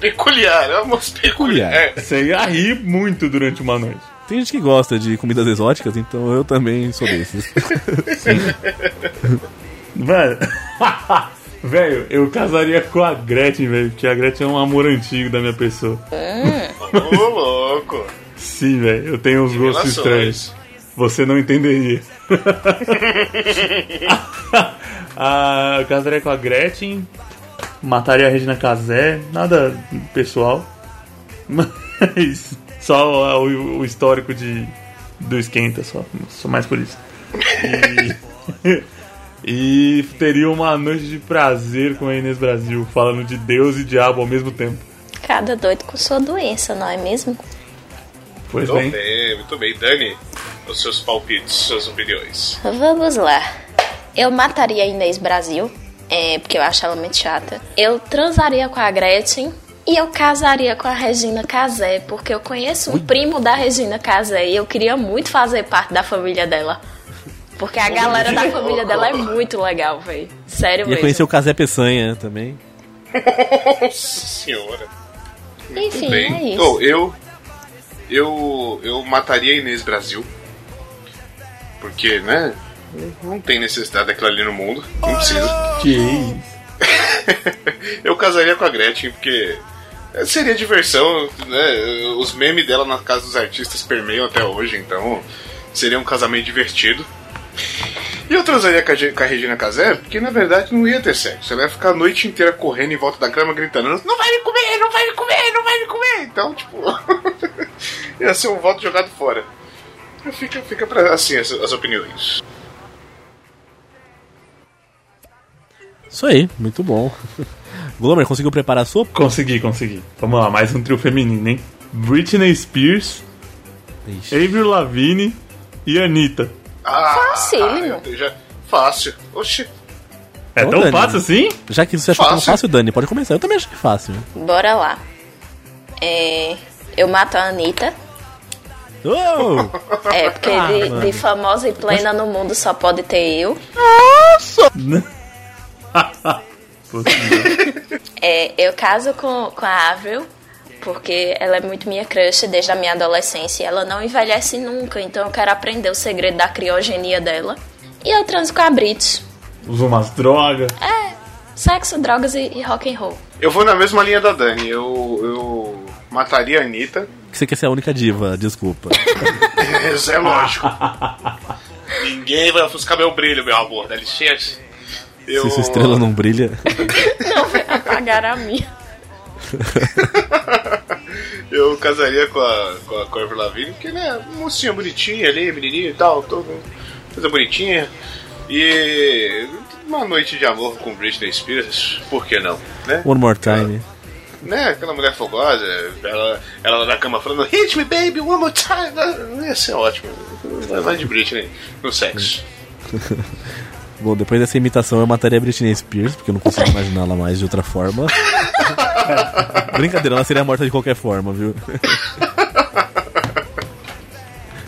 Peculiar, é uma moça peculiar. Peculiar. É. Você ia rir muito durante uma noite. Tem gente que gosta de comidas exóticas, então eu também sou desses. Mano. Velho, eu casaria com a Gretchen, velho, porque a Gretchen é um amor antigo da minha pessoa. Ô, louco. Sim, velho, eu tenho uns gostos estranhos. Você não entenderia. ah, eu casaria com a Gretchen, mataria a Regina Casé, nada pessoal. Mas só o, o histórico de, do esquenta, só, só mais por isso. E, e teria uma noite de prazer com a Inês Brasil, falando de Deus e diabo ao mesmo tempo. Cada doido com sua doença, não é mesmo? Pois Muito bem. bem, muito bem. Dani, os seus palpites, suas opiniões. Vamos lá. Eu mataria a Inês Brasil, é, porque eu acho ela muito chata. Eu transaria com a Gretchen. E eu casaria com a Regina Casé, porque eu conheço um primo da Regina Casé e eu queria muito fazer parte da família dela. Porque a galera da família dela é muito legal, velho. Sério Ia mesmo. conhecer o Casé Peçanha também. Nossa senhora. Enfim, Bem, é isso. oh, eu, eu, eu mataria a Inês Brasil. Porque, né? Não tem necessidade daquilo ali no mundo. Não precisa. Que isso? eu casaria com a Gretchen, porque seria diversão, né? Os memes dela na casa dos artistas permeiam até hoje, então seria um casamento divertido. E eu transaria com a, Ge- com a Regina Casé, porque na verdade não ia ter sexo. Ela ia ficar a noite inteira correndo em volta da cama gritando: Não vai me comer, não vai me comer, não vai me comer. Então, tipo, ia ser um voto jogado fora. Fica, fica pra assim as, as opiniões. Isso aí, muito bom. Glomer, conseguiu preparar a sua? Consegui, consegui. Vamos lá, mais um trio feminino, hein? Britney Spears, Ixi. Avril Lavigne e Anitta. Ah, Facílimo. eu já, fácil. Oxi. É Ô, tão Dani. fácil assim? Já que você achou tão Fácil. fácil, Dani, pode começar. Eu também achei fácil. Bora lá. É, eu mato a Anitta. Oh! É, porque Ah, de, de famosa e plena no mundo só pode ter eu. Possível. É, eu caso com, com a Avril, porque ela é muito minha crush desde a minha adolescência e ela não envelhece nunca, então eu quero aprender o segredo da criogenia dela. E eu transo com a Brit. Usa umas drogas. É, sexo, drogas e, e rock and roll. Eu vou na mesma linha da Dani. Eu, eu mataria a Anitta. Você você quer ser a única diva, desculpa. Isso é lógico. Ninguém vai ofuscar meu brilho, meu amor, dá licença. Eu... Se sua estrela não brilha. Não vai apagar a minha. Eu casaria com a, com a Corver Lavigne, porque, né, mocinha bonitinha ali, menininha e tal, toda coisa bonitinha. E uma noite de amor com Britney Spears, por que não, né? One more time. Né, aquela mulher fogosa, ela, ela na cama falando Hit me baby, one more time, ia ser ótimo. Vai- de Britney no sexo. Bom, depois dessa imitação eu mataria a Britney Spears, porque eu não consigo imaginá-la mais de outra forma. Brincadeira, ela seria morta de qualquer forma, viu?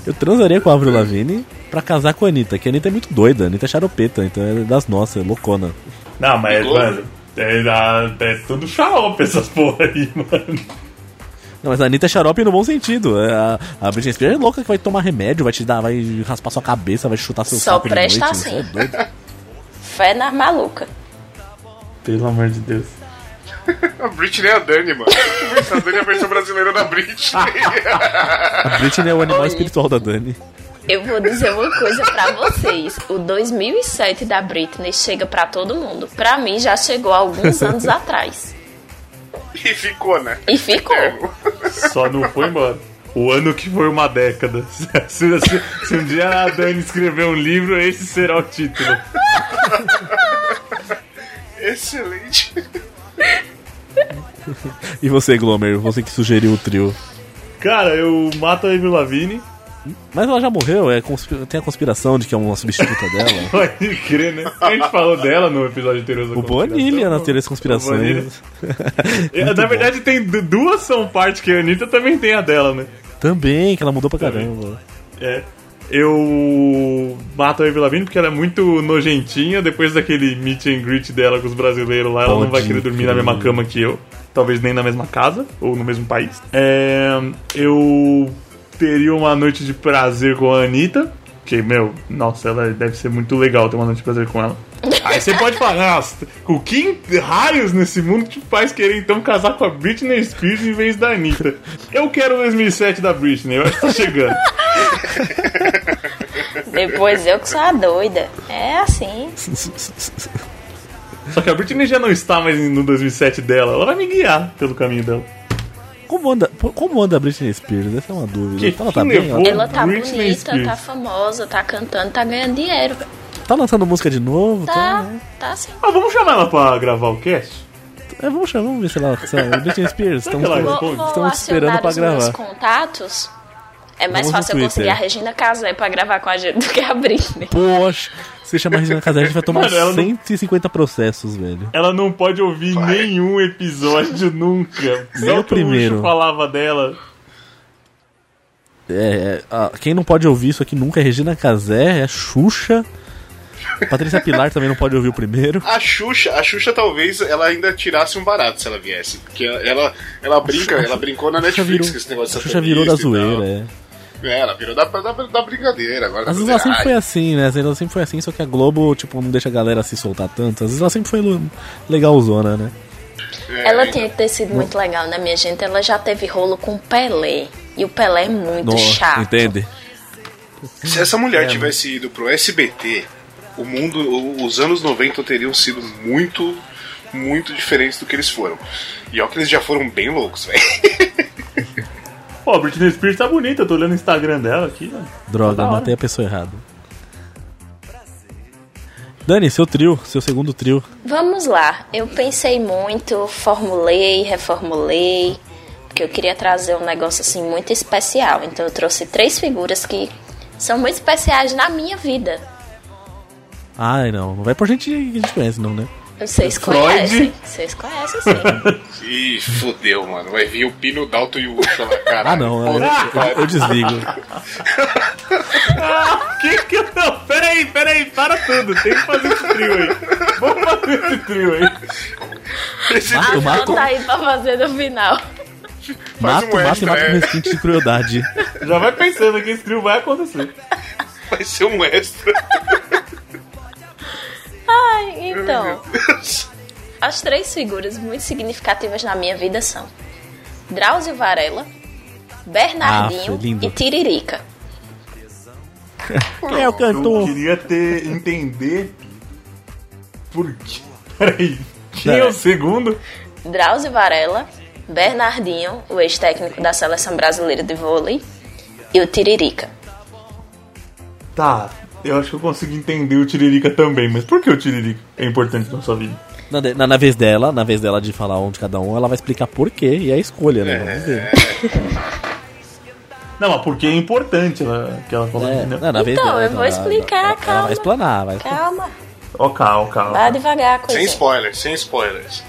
Eu transaria com a Avril Lavigne pra casar com a Anitta, que a Anitta é muito doida, a Anitta é charopeta, então é das nossas, é loucona. Não, mas, mano, é, é tudo xarope essas porra aí, mano. Não, mas a Anitta é xarope no bom sentido. É, A, a Britney Spears é louca que vai tomar remédio, vai te dar, vai raspar sua cabeça, vai chutar seu Só presta noite. assim. É doido. Fé nas maluca. Pelo amor de Deus. A Britney é a Dani, mano. A Dani é a versão brasileira da Britney. A Britney é o animal Oi. espiritual da Dani. Eu vou dizer uma coisa pra vocês. O 2007 da Britney chega pra todo mundo. Pra mim já chegou há alguns anos atrás. e ficou, né? E ficou. Só não foi embora. O ano que foi uma década. Se, se- se um dia a Dani escrever um livro, esse será o título. Excelente. E você, Glomer, você que sugeriu o trio. Cara, eu mato a Avril Lavigne. Mas ela já morreu, é tem a conspiração de que é uma substituta dela. Pode crer, né? A gente falou dela no episódio anterior O Bonilha nas teorias conspirações. É, Na verdade, tem du- duas são parte que a Anitta também tem a dela, né? Também, que ela mudou pra caramba. É. Eu mato a Avril Lavigne porque ela é muito nojentinha. Depois daquele meet and greet dela com os brasileiros lá, ela não Pode vai querer dormir na crer. mesma cama que eu. Talvez nem na mesma casa, ou no mesmo país. É, eu teria uma noite de prazer com a Anitta. Que, meu, nossa, ela deve ser muito legal ter uma noite de prazer com ela. Aí você pode falar, nossa, o que raios nesse mundo te faz querer então casar com a Britney Spears em vez da Anitta? Eu quero o 2007 da Britney, eu acho que tá chegando. Depois eu que sou a doida. É assim. Só que a Britney já não está mais no 2007 dela. Ela vai me guiar pelo caminho dela. Como anda, como anda a Britney Spears? Essa é uma dúvida. Que ela tá bem? Ela Ela tá Britney bonita, Spears. tá famosa, tá cantando, tá ganhando dinheiro. tá lançando música de novo? Tá, né? tá assim. Ah, vamos chamar ela pra gravar o cast? É, vamos chamar, vamos ver se ela. Se ela Britney Spears, estamos, Vou, vou estamos esperando pra os meus gravar. contatos. É mais Vamos fácil eu conseguir a Regina Casé pra gravar com a gente do que a Britney. Poxa, se chamar a Regina Casé, a gente vai tomar Mano, ela não- 150 processos, velho. Ela não pode ouvir nenhum episódio nunca. Nem o que primeiro. Luxo falava dela. É, é, ah, quem não pode ouvir isso aqui nunca é Regina Casé, é Xuxa. Patrícia Pilar também não pode ouvir o primeiro. A Xuxa, a Xuxa talvez ela ainda tirasse um barato se ela viesse. Porque ela, ela brinca, ela brincou na A Netflix virou, com esse negócio a Xuxa virou da zoeira, é. Ela virou da, da, da brincadeira. Agora Às vezes ela sempre foi assim, né? Às vezes ela sempre foi assim, só que a Globo, tipo, não deixa a galera se soltar tanto. Às vezes ela sempre foi legalzona, né? É, Ela então. tinha que ter sido muito legal, né, minha gente? Ela já teve rolo com o Pelé. E o Pelé é muito Nossa, chato. entende? Se essa mulher É, tivesse ido pro SBT, o mundo, os anos 90 teriam sido muito, muito diferentes do que eles foram. E ó que eles já foram bem loucos, velho. Pô, a Britney Spears tá bonita, eu tô olhando o Instagram dela aqui, mano. Droga, hora. matei a pessoa errada. Dani, seu trio, seu segundo trio. Vamos lá. Eu pensei muito, formulei, reformulei. Porque eu queria trazer um negócio assim muito especial. Então eu trouxe três figuras que são muito especiais na minha vida. Ai, não. Não vai por gente que a gente conhece, não, né? Vocês conhecem. Vocês conhecem sim. Ih, fodeu, mano. Vai vir o Pino Dalton e o Ucho lá, cara. Ah, não. Eu, eu- eu desligo. Que que eu. Não, peraí, peraí, para tudo. Tem que fazer esse trio aí. Vamos fazer esse trio aí. Esse Mato, mato, Tá aí pra fazer no final. mato, um mato e mato é. com resquinte de crueldade. Já vai pensando que esse trio vai acontecer. vai ser um extra. Ai, então. As três figuras muito significativas na minha vida são Drauzio Varela, Bernardinho Ah, e Tiririca. Quem é o Eu cantor? queria ter entender por quê. Peraí. Quem é É. o segundo? Drauzio Varela, Bernardinho, o ex-técnico da seleção brasileira de vôlei, e o Tiririca. Tá, eu acho que eu consigo entender o Tiririca também, mas por que o Tiririca é importante na sua vida? Na, na, na vez dela, na vez dela de falar um de cada um, ela vai explicar por quê e a escolha, né? Vamos ver. Não, mas porque é importante ela, que ela falou, É, entendeu? não, na vez Então, dela, eu vou ela- explicar, ela, Ela calma. vai explanar, vai. Calma, Ok, ok. vá devagar, Sem coisa. spoilers, sem spoilers.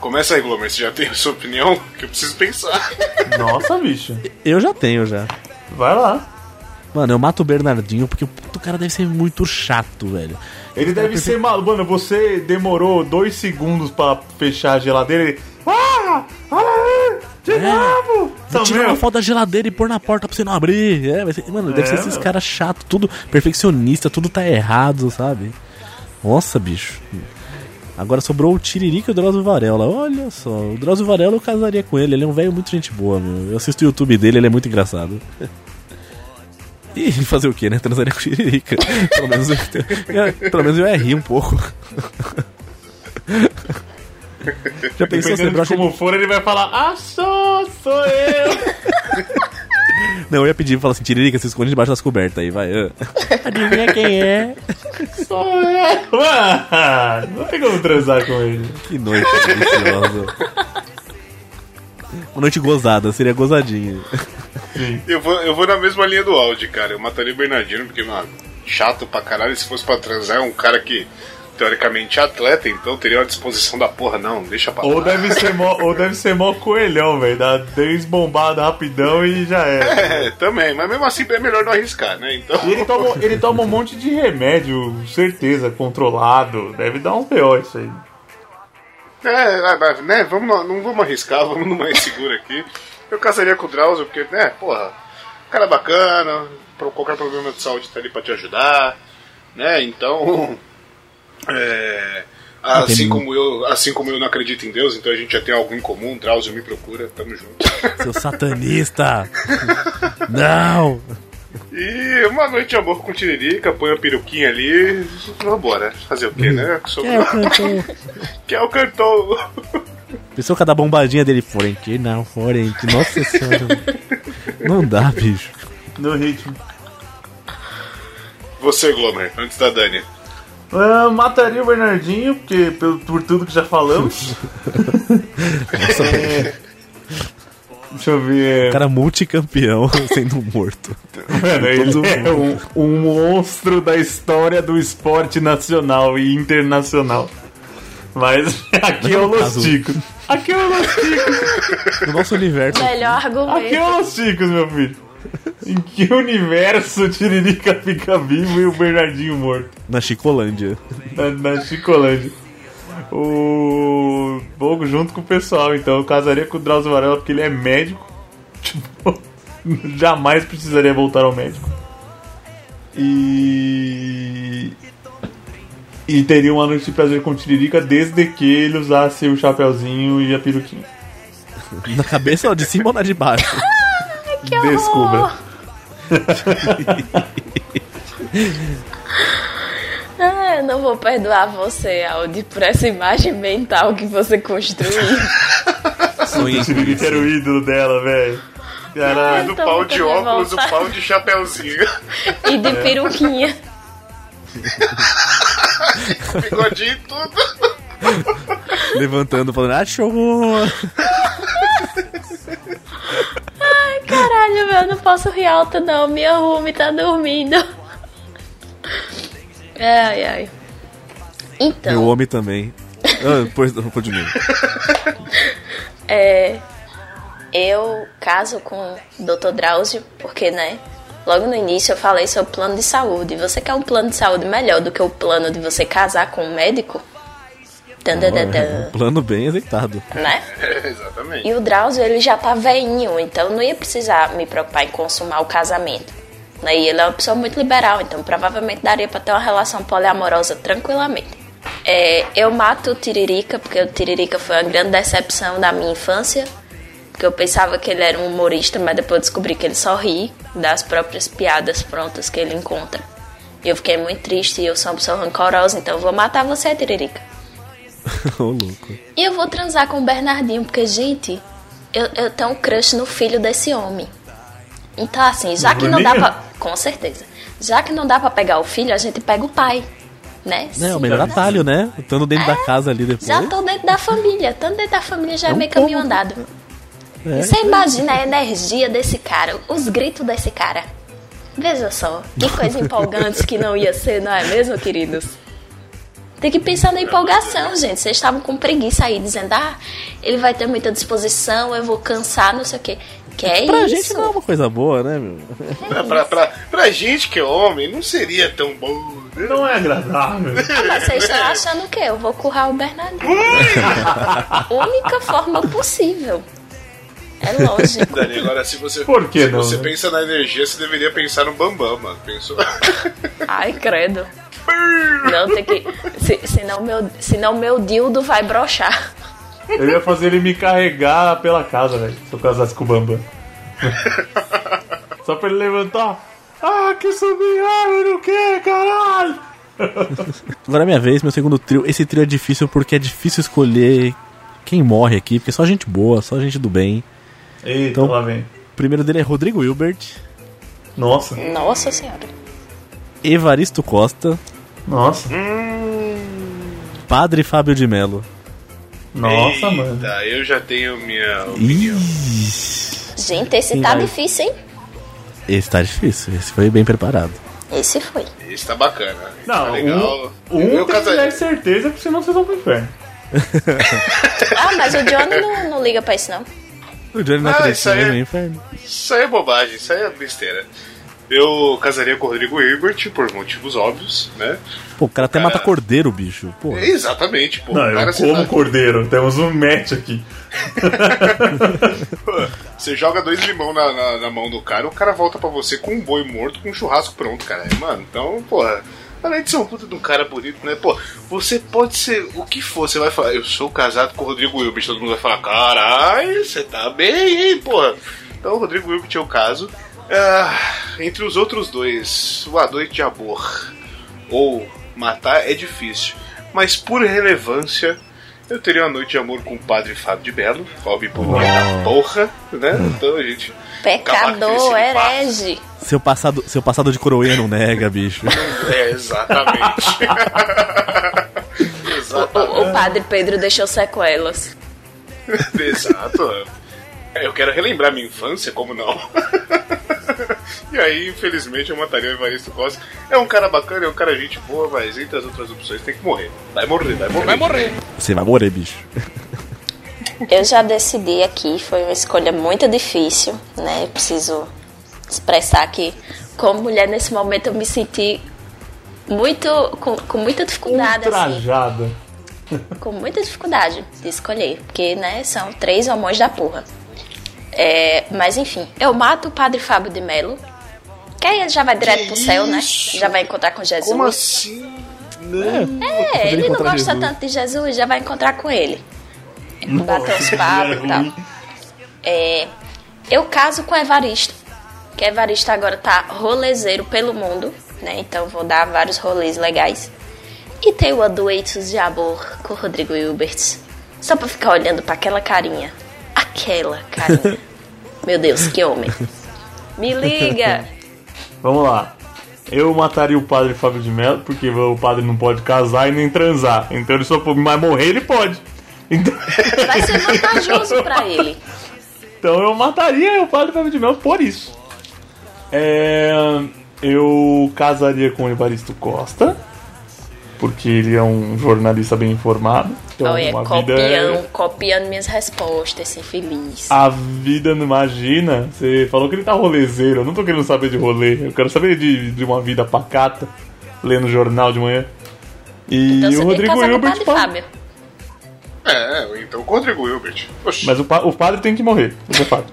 Começa aí, Glomer, você já tem a sua opinião? Que eu preciso pensar. Nossa, bicho. Eu já tenho já. Vai lá. Mano, eu mato o Bernardinho porque o cara deve ser muito chato, velho. Ele deve ser maluco. Mano, você demorou dois segundos pra fechar a geladeira e. Ah! Ah! De É. novo! Vou tirar uma foto da geladeira e pôr na porta pra você não abrir. É, ser- mano, deve É, ser esses caras chatos, tudo perfeccionista, tudo tá errado, sabe? Nossa, bicho. Agora sobrou o Tiririca e o Drauzio Varela. Olha só, o Drauzio Varela eu casaria com ele. Ele é um velho muito gente boa, meu. Eu assisto o YouTube dele, ele é muito engraçado. E fazer o que, né? Transaria com o Tiririca. Pelo menos, eu, pelo menos eu ia rir um pouco. Já pensou se de como for, ele vai falar: Ah, sou, sou eu! Não, eu ia pedir, falar assim, Tiririca, se esconde debaixo das cobertas aí, vai. Adivinha quem é? sou eu! Mano, não tem como transar com ele. Que noite deliciosa. Uma noite gozada, seria gozadinha. Eu vou, eu vou na mesma linha do áudio, cara. Eu mataria o Bernardino, porque, mano, chato pra caralho. Se fosse pra transar, é um cara que, teoricamente, é atleta, então teria uma disposição da porra. Não, deixa pra Ou lá. deve ser mó, ou deve ser mó coelhão, velho. Dá 10 bombadas rapidão e já era. É, também, mas mesmo assim é melhor não arriscar, né? Então. E ele toma, ele toma um monte de remédio, certeza, controlado. Deve dar um B.O. isso aí. É, mas, né, vamos, não, vamos arriscar, vamos no mais seguro aqui. Eu casaria com o Drauzio, porque, né, porra, cara bacana, qualquer problema de saúde tá ali pra te ajudar, né, então. É, assim, como eu, assim como eu não acredito em Deus, então a gente já tem algo em comum, Drauzio me procura, tamo junto. Seu satanista! Não! E uma noite de amor com Tiririca, põe a peruquinha ali, vambora, fazer o quê, né? Sobre- Quem é o cantor? que é o cantor. Pensou cada bombadinha dele, forente, não, forente. Nossa senhora. Não dá, bicho. No ritmo. Você, Glomer, antes da Dani. Mataria o Bernardinho, porque pelo, por tudo que já falamos. É, Deixa eu ver. Cara multicampeão sendo morto. Mano, ele é um, um monstro da história do esporte nacional e internacional. Mas aqui é o Los caso- Ticos. Aqui é o Los Ticos. No nosso universo. Melhor Aqui é argumento. o Los Ticos, meu filho. Em que universo o Tiririca fica vivo e o Bernardinho morto? Na Chicolândia. Na, na Chicolândia. O. Vou junto com o pessoal, então eu casaria com o Drauzio Varela porque ele é médico. Tipo, jamais precisaria voltar ao médico. E. E teria uma noite de prazer com o Tiririca desde que ele usasse o chapeuzinho e a peruquinha. Na cabeça ou de cima ou na de baixo? Descubra. Ah, eu não vou perdoar você, Aldi, por essa imagem mental que você construiu. Sonhei O Tiririca era o ídolo dela, velho. Caralho. do pau de óculos, o revoltada. pau de chapéuzinho. e de peruquinha. Bigodinho e tudo. Levantando, falando, achou! Caralho, meu, não posso rir alto não. Minha Rumi tá dormindo. Ai, ai. E o Então, homem também. Ah, pois, continue. é. Eu caso com o Dr. Drauzio, porque, né? Logo no início eu falei sobre plano de saúde. Você quer um plano de saúde melhor do que o plano de você casar com um médico? Tan, tan. Plano bem executado. Né? É, exatamente. E o Drauzio, ele já tá veinho, então não ia precisar me preocupar em consumar o casamento. E ele é uma pessoa muito liberal, então provavelmente daria pra ter uma relação poliamorosa tranquilamente. É, eu mato o Tiririca, porque o Tiririca foi uma grande decepção da minha infância. Porque eu pensava que ele era um humorista, mas depois descobri que ele só ri das próprias piadas prontas que ele encontra. E eu fiquei muito triste e eu sou uma pessoa rancorosa, então eu vou matar você, Tiririca. Ô, louco. E eu vou transar com o Bernardinho, porque, gente, eu, eu tenho um crush no filho desse homem. Então, assim, já que não dá pra. Com certeza. Já que não dá pra pegar o filho, a gente pega o pai. Né? É, o Sim, melhor né? atalho, né? Estando dentro da casa ali depois. Já tô dentro da família. Estando dentro da família já é, É um meio caminho andado. É. Você imagina a energia desse cara, os gritos desse cara. Veja só, que coisa empolgante que não ia ser, não é mesmo, queridos? Tem que pensar na empolgação, gente. Vocês estavam com preguiça aí, dizendo, ah, ele vai ter muita disposição, eu vou cansar, não sei o quê. Que é Pra isso? gente não é uma coisa boa, né, meu? Pra, pra, pra, pra gente que é homem, não seria tão bom. né? Não é agradável. Ah, mas vocês estão achando o quê? Eu vou currar o Bernardinho. Única forma possível. É lógico. Dani, agora se você, Por que se não, você né? pensa na energia, você deveria pensar no Bambam, mano. Pensou? Ai, credo. Não, tem que. Se, senão, meu, senão meu dildo vai brochar. Eu ia fazer ele me carregar pela casa, velho. Se eu casasse com o Bambam. Só pra ele levantar. Ah, que subir, ah, eu não quero, caralho! Agora é minha vez, meu segundo trio. Esse trio é difícil porque é difícil escolher quem morre aqui, porque é só gente boa, só gente do bem. Eita, Então- lá vem. O primeiro dele é Rodrigo Hilbert, Nossa, Nossa senhora. Evaristo Costa, nossa, Padre Fábio de Mello. Nossa, Eita, mano. eu já tenho minha opinião. Gente, esse tá vai? difícil, hein? esse tá difícil, esse foi bem preparado. Esse foi. Esse tá bacana. esse tá Não, legal. um, um eu tem casaria. 10 certeza, porque senão vocês vão pro inferno. Ah, mas o Johnny não, não liga pra isso, não. O Johnny não Ah, acredita isso aí no é- inferno. Isso aí é bobagem, isso aí é besteira. Eu casaria com o Rodrigo Hilbert por motivos óbvios, né? Pô, o cara até Cara- mata cordeiro, bicho. Pô, Exatamente, pô. Não, o cara eu como tá- cordeiro. Temos um match aqui. Pô, Você joga dois limão na, na, na mão do cara, o cara volta pra você com um boi morto, com um churrasco pronto, cara. É, Mano, então, porra. Além de ser um puta de um cara bonito, né? Pô, você pode ser o que for, você vai falar, eu sou casado com o Rodrigo Hilbert, todo mundo vai falar, caralho, você tá bem, hein, porra. Então o Rodrigo Hilbert é o caso. Ah, entre os outros dois, o A Noite de Amor ou Matar é difícil. Mas por relevância, eu teria uma noite de amor com o padre Fábio de Belo, pobre bonito da porra, né? Então a gente. Pecador, herege. seu passado, seu passado de coroinha não nega, bicho. É, exatamente. O, exatamente. o padre Pedro deixou sequelas. Exato. Eu quero relembrar minha infância, como não? E aí, infelizmente, eu mataria o Evaristo Costa. É um cara bacana, é um cara gente boa, mas entre as outras opções tem que morrer. Vai morrer, vai morrer. Vai morrer. Você vai morrer, bicho. Eu já decidi aqui, foi uma escolha muito difícil, né? Eu preciso expressar que, como mulher, nesse momento eu me senti muito. com, com muita dificuldade, assim. Ultrajada. com muita dificuldade de escolher, porque, né, são três homões da porra. É, mas enfim, eu mato o padre Fábio de Melo, que aí ele já vai direto pro céu, né? isso? Já vai encontrar com Jesus. Como assim? Não. É, ele não gosta Jesus. tanto de Jesus, já vai encontrar com ele. Bater os papos e tal. É, eu caso com Evaristo, que Evaristo agora tá rolezeiro pelo mundo, né? Então vou dar vários rolês legais. E tenho a Duetos de Amor com o Rodrigo Hilbert. Só pra ficar olhando pra aquela carinha. Aquela carinha. Meu Deus, que homem. Me liga! Vamos lá. Eu mataria o padre Fábio de Mello, porque o padre não pode casar e nem transar. Então ele só pode. Mas morrer ele pode. Então, Vai ser vantajoso pra ele. então eu mataria o padre Fábio de Mello por isso. É, eu casaria com o Evaristo Costa, porque ele é um jornalista bem informado. Então, Olha, uma copiando, vida é- copiando minhas respostas, esse infeliz. A vida não imagina. Você falou que ele tá rolezeiro. Eu não tô querendo saber de rolê. Eu quero saber de, de uma vida pacata, lendo jornal de manhã. E Então o Rodrigo Hilbert. padre pa- Fábio. É, então com o Rodrigo Hilbert. Oxi. Mas o, pa- o padre tem que morrer. Isso é fato.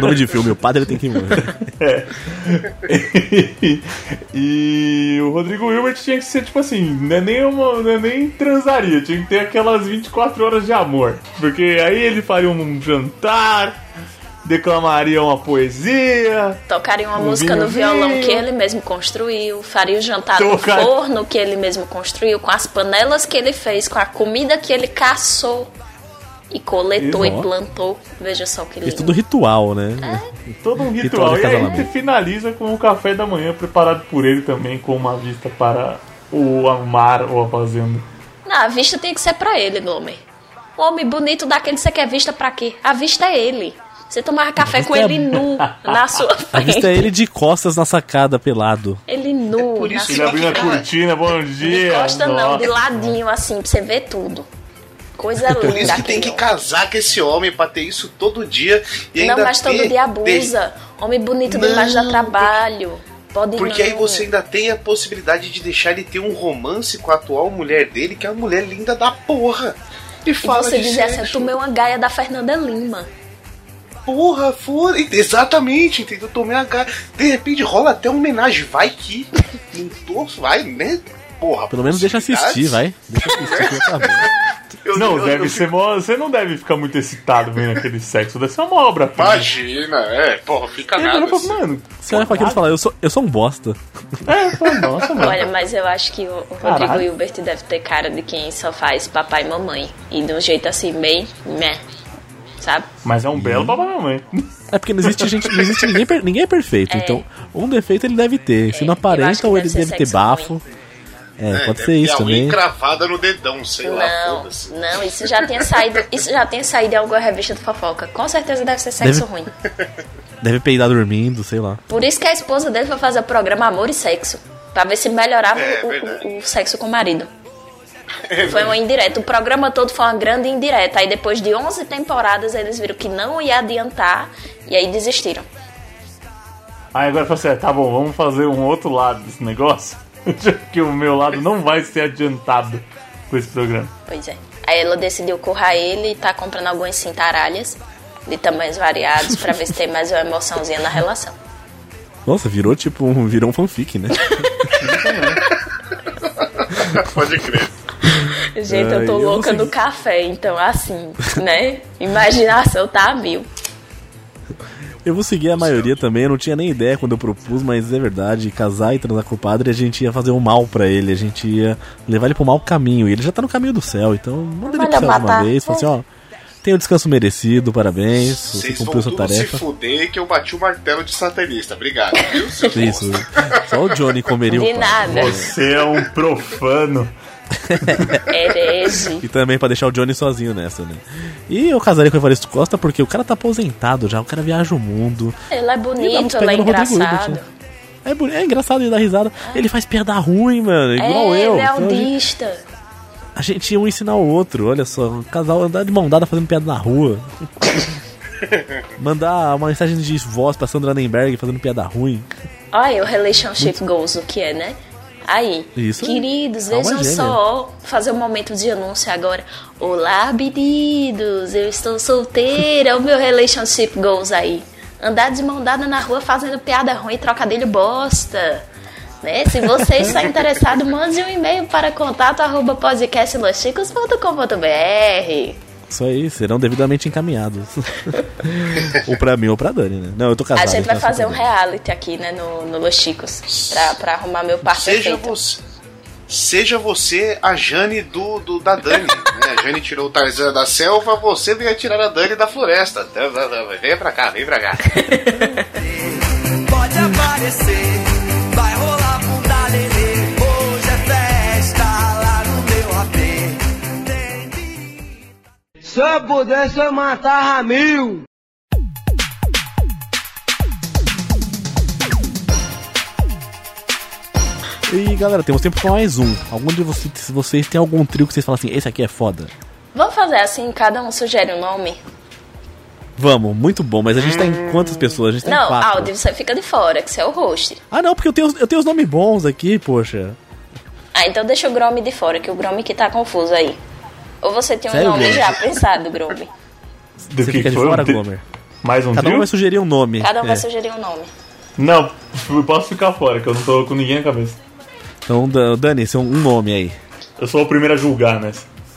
Nome de filme, o padre tem que morrer. e o Rodrigo Hilbert tinha que ser tipo assim, não é nem, uma, não é nem transaria, tinha que ter aquelas 24 horas de amor. Porque aí ele faria um jantar, declamaria uma poesia. Tocaria uma Um música no violão que ele mesmo construiu, faria o jantar Tocar- no forno que ele mesmo construiu, com as panelas que ele fez, com a comida que ele caçou e coletou Isso. e plantou. Veja só que Fez lindo. tudo ritual, né? Todo um Ritual ritual. E aí casamento. finaliza com o café da manhã preparado por ele também, com uma vista para o mar ou a fazenda. Não, a vista tem que ser pra ele, Glomer. Um homem bonito daquele que você quer vista pra quê? A vista é ele. Você tomava café com é- ele nu na sua A frente. vista é ele de costas na sacada, pelado. Ele nu. por na isso Ele abrindo a cortina, bom De dia. costa não, Nossa. de ladinho assim, pra você ver tudo. Coisa linda. Por isso que tem que casar com esse homem pra ter isso todo dia e ainda Não, mas todo ter- dia abusa. Homem bonito Não, demais dá trabalho. Pode Porque aí não. você ainda tem a possibilidade de deixar ele ter um romance com a atual mulher dele, que é uma mulher linda da porra. E E fala você de dizer assim, tomei uma gaia da Fernanda Lima. Porra, fora. Exatamente, entendeu? Tomei a cara. De repente rola até uma homenagem. Vai que. Pintou, vai, né? Porra, Pelo menos deixa assistir, vai. Deixa assistir, que tá bom. Eu, Não, eu- deve eu ser mó, Você não deve ficar muito excitado vendo aquele sexo. Deve ser uma obra. Imagina, é, porra, fica Ele nada. assim. mano. Você olha pra aquilo e fala, eu sou, eu sou um bosta. É, pô, nossa, mano. Olha, mas eu acho que o Rodrigo. Hilbert deve ter cara de quem só faz papai e mamãe. E de um jeito assim, bem. Meh, sabe? Mas é um belo papai e mamãe. É porque não existe gente, não existe ninguém, per- ninguém é perfeito. É. Então, um defeito ele deve ter. Se não acho aparenta, ou ele deve ter bafo. É, É, pode deve ser isso também. encravada no dedão, sei lá, Não, foda-se. não, isso já tinha saído. Isso já tinha saído em alguma revista de fofoca. Com certeza deve ser sexo Deve- ruim. Deve peidar dormindo, sei lá. Por isso que a esposa dele foi fazer o programa Amor e Sexo. Pra ver se melhorava É, o- o, o sexo com o marido. Foi uma indireta. O programa todo foi uma grande indireta. Aí depois de 11 temporadas eles viram que não ia adiantar e aí desistiram. Aí agora fala assim, é, tá bom, vamos fazer um outro lado desse negócio. Já que o meu lado não vai ser adiantado com esse programa. Pois é. Aí ela decidiu currar ele e tá comprando algumas cintaralhas de tamanhos variados pra ver se tem mais uma emoçãozinha na relação. Nossa, virou tipo um, virou um fanfic, né? Pode crer. Gente, eu Ai, tô eu louca no café, então assim, né? Imaginação tá a mil. Eu vou seguir a maioria também, eu não tinha nem ideia quando eu propus, mas é verdade, casar e transar com o padre, a gente ia fazer um mal pra ele, a gente ia levar ele pro mau caminho, e ele já tá no caminho do céu, então manda ele pro céu de uma vez, fala assim, ó, tem o descanso merecido, parabéns, você Vocês cumpriu vão sua tudo se tarefa. fuder que eu bati o martelo de satanista. Obrigado, viu? seu Isso, só o Johnny comeria De o padre. nada. Você é um profano. Herege. E também pra deixar o Johnny sozinho nessa, né? E eu casaria com o Evaristo Costa porque o cara tá aposentado já, o cara viaja o mundo. Ele é E dá bonito, ele é Rodrigo. Hilbert, né? É, é engraçado ele dar risada. Ele faz piada ruim, mano, igual é, eu. ele é Então, autista. A gente ia um ensinar o outro, olha só, um casal andar de mão dada fazendo piada na rua. Mandar uma mensagem de voz pra Sandra Nenberg fazendo piada ruim. Olha o relationship goals, o que é, né? Aí, Isso queridos, vejam gêmea. só, fazer um momento de anúncio agora. Olá, pedidos, eu estou solteira, o meu relationship goals aí. Andar de mão dada na rua fazendo piada ruim e trocadilho bosta. Né? Se você está interessado, mande um e-mail para contato arroba podcastlosticos.com.br Isso aí, serão devidamente encaminhados. ou pra mim ou pra Dani, né? Não, eu tô casado. A gente vai fazer um reality aqui, né, no, no Los Chicos, pra, pra arrumar meu par Seja você, seja você a Jane do, do da Dani. né? A Jane tirou o Tarzan da selva, você venha tirar a Dani da floresta. Vem pra cá, vem pra cá. Pode aparecer, Se eu pudesse, eu matava mil. E galera, temos tempo pra mais um. Algum de vocês, se vocês tem algum trio que vocês falam assim, esse aqui é foda? Vamos fazer assim, cada um sugere um nome? Vamos, muito bom, mas a gente tá em quantas pessoas? A gente tá em Não, quatro. Aldi, você fica de fora, que você é o host. Ah, não, porque eu tenho, os- eu tenho os nomes bons aqui, poxa. Ah, então deixa o Gromi de fora, que o Gromi que tá confuso aí. Ou você tem um Sério, nome já pensado, Gromi? Do Você que fica de foi? fora, Um Glomer? Mais um Cada um trio? vai sugerir um nome. Cada um É. vai sugerir um nome. Não, eu posso ficar fora, que eu não tô com ninguém na cabeça. Então, Da- Dani, seu um nome aí. Eu sou o primeiro a julgar, né?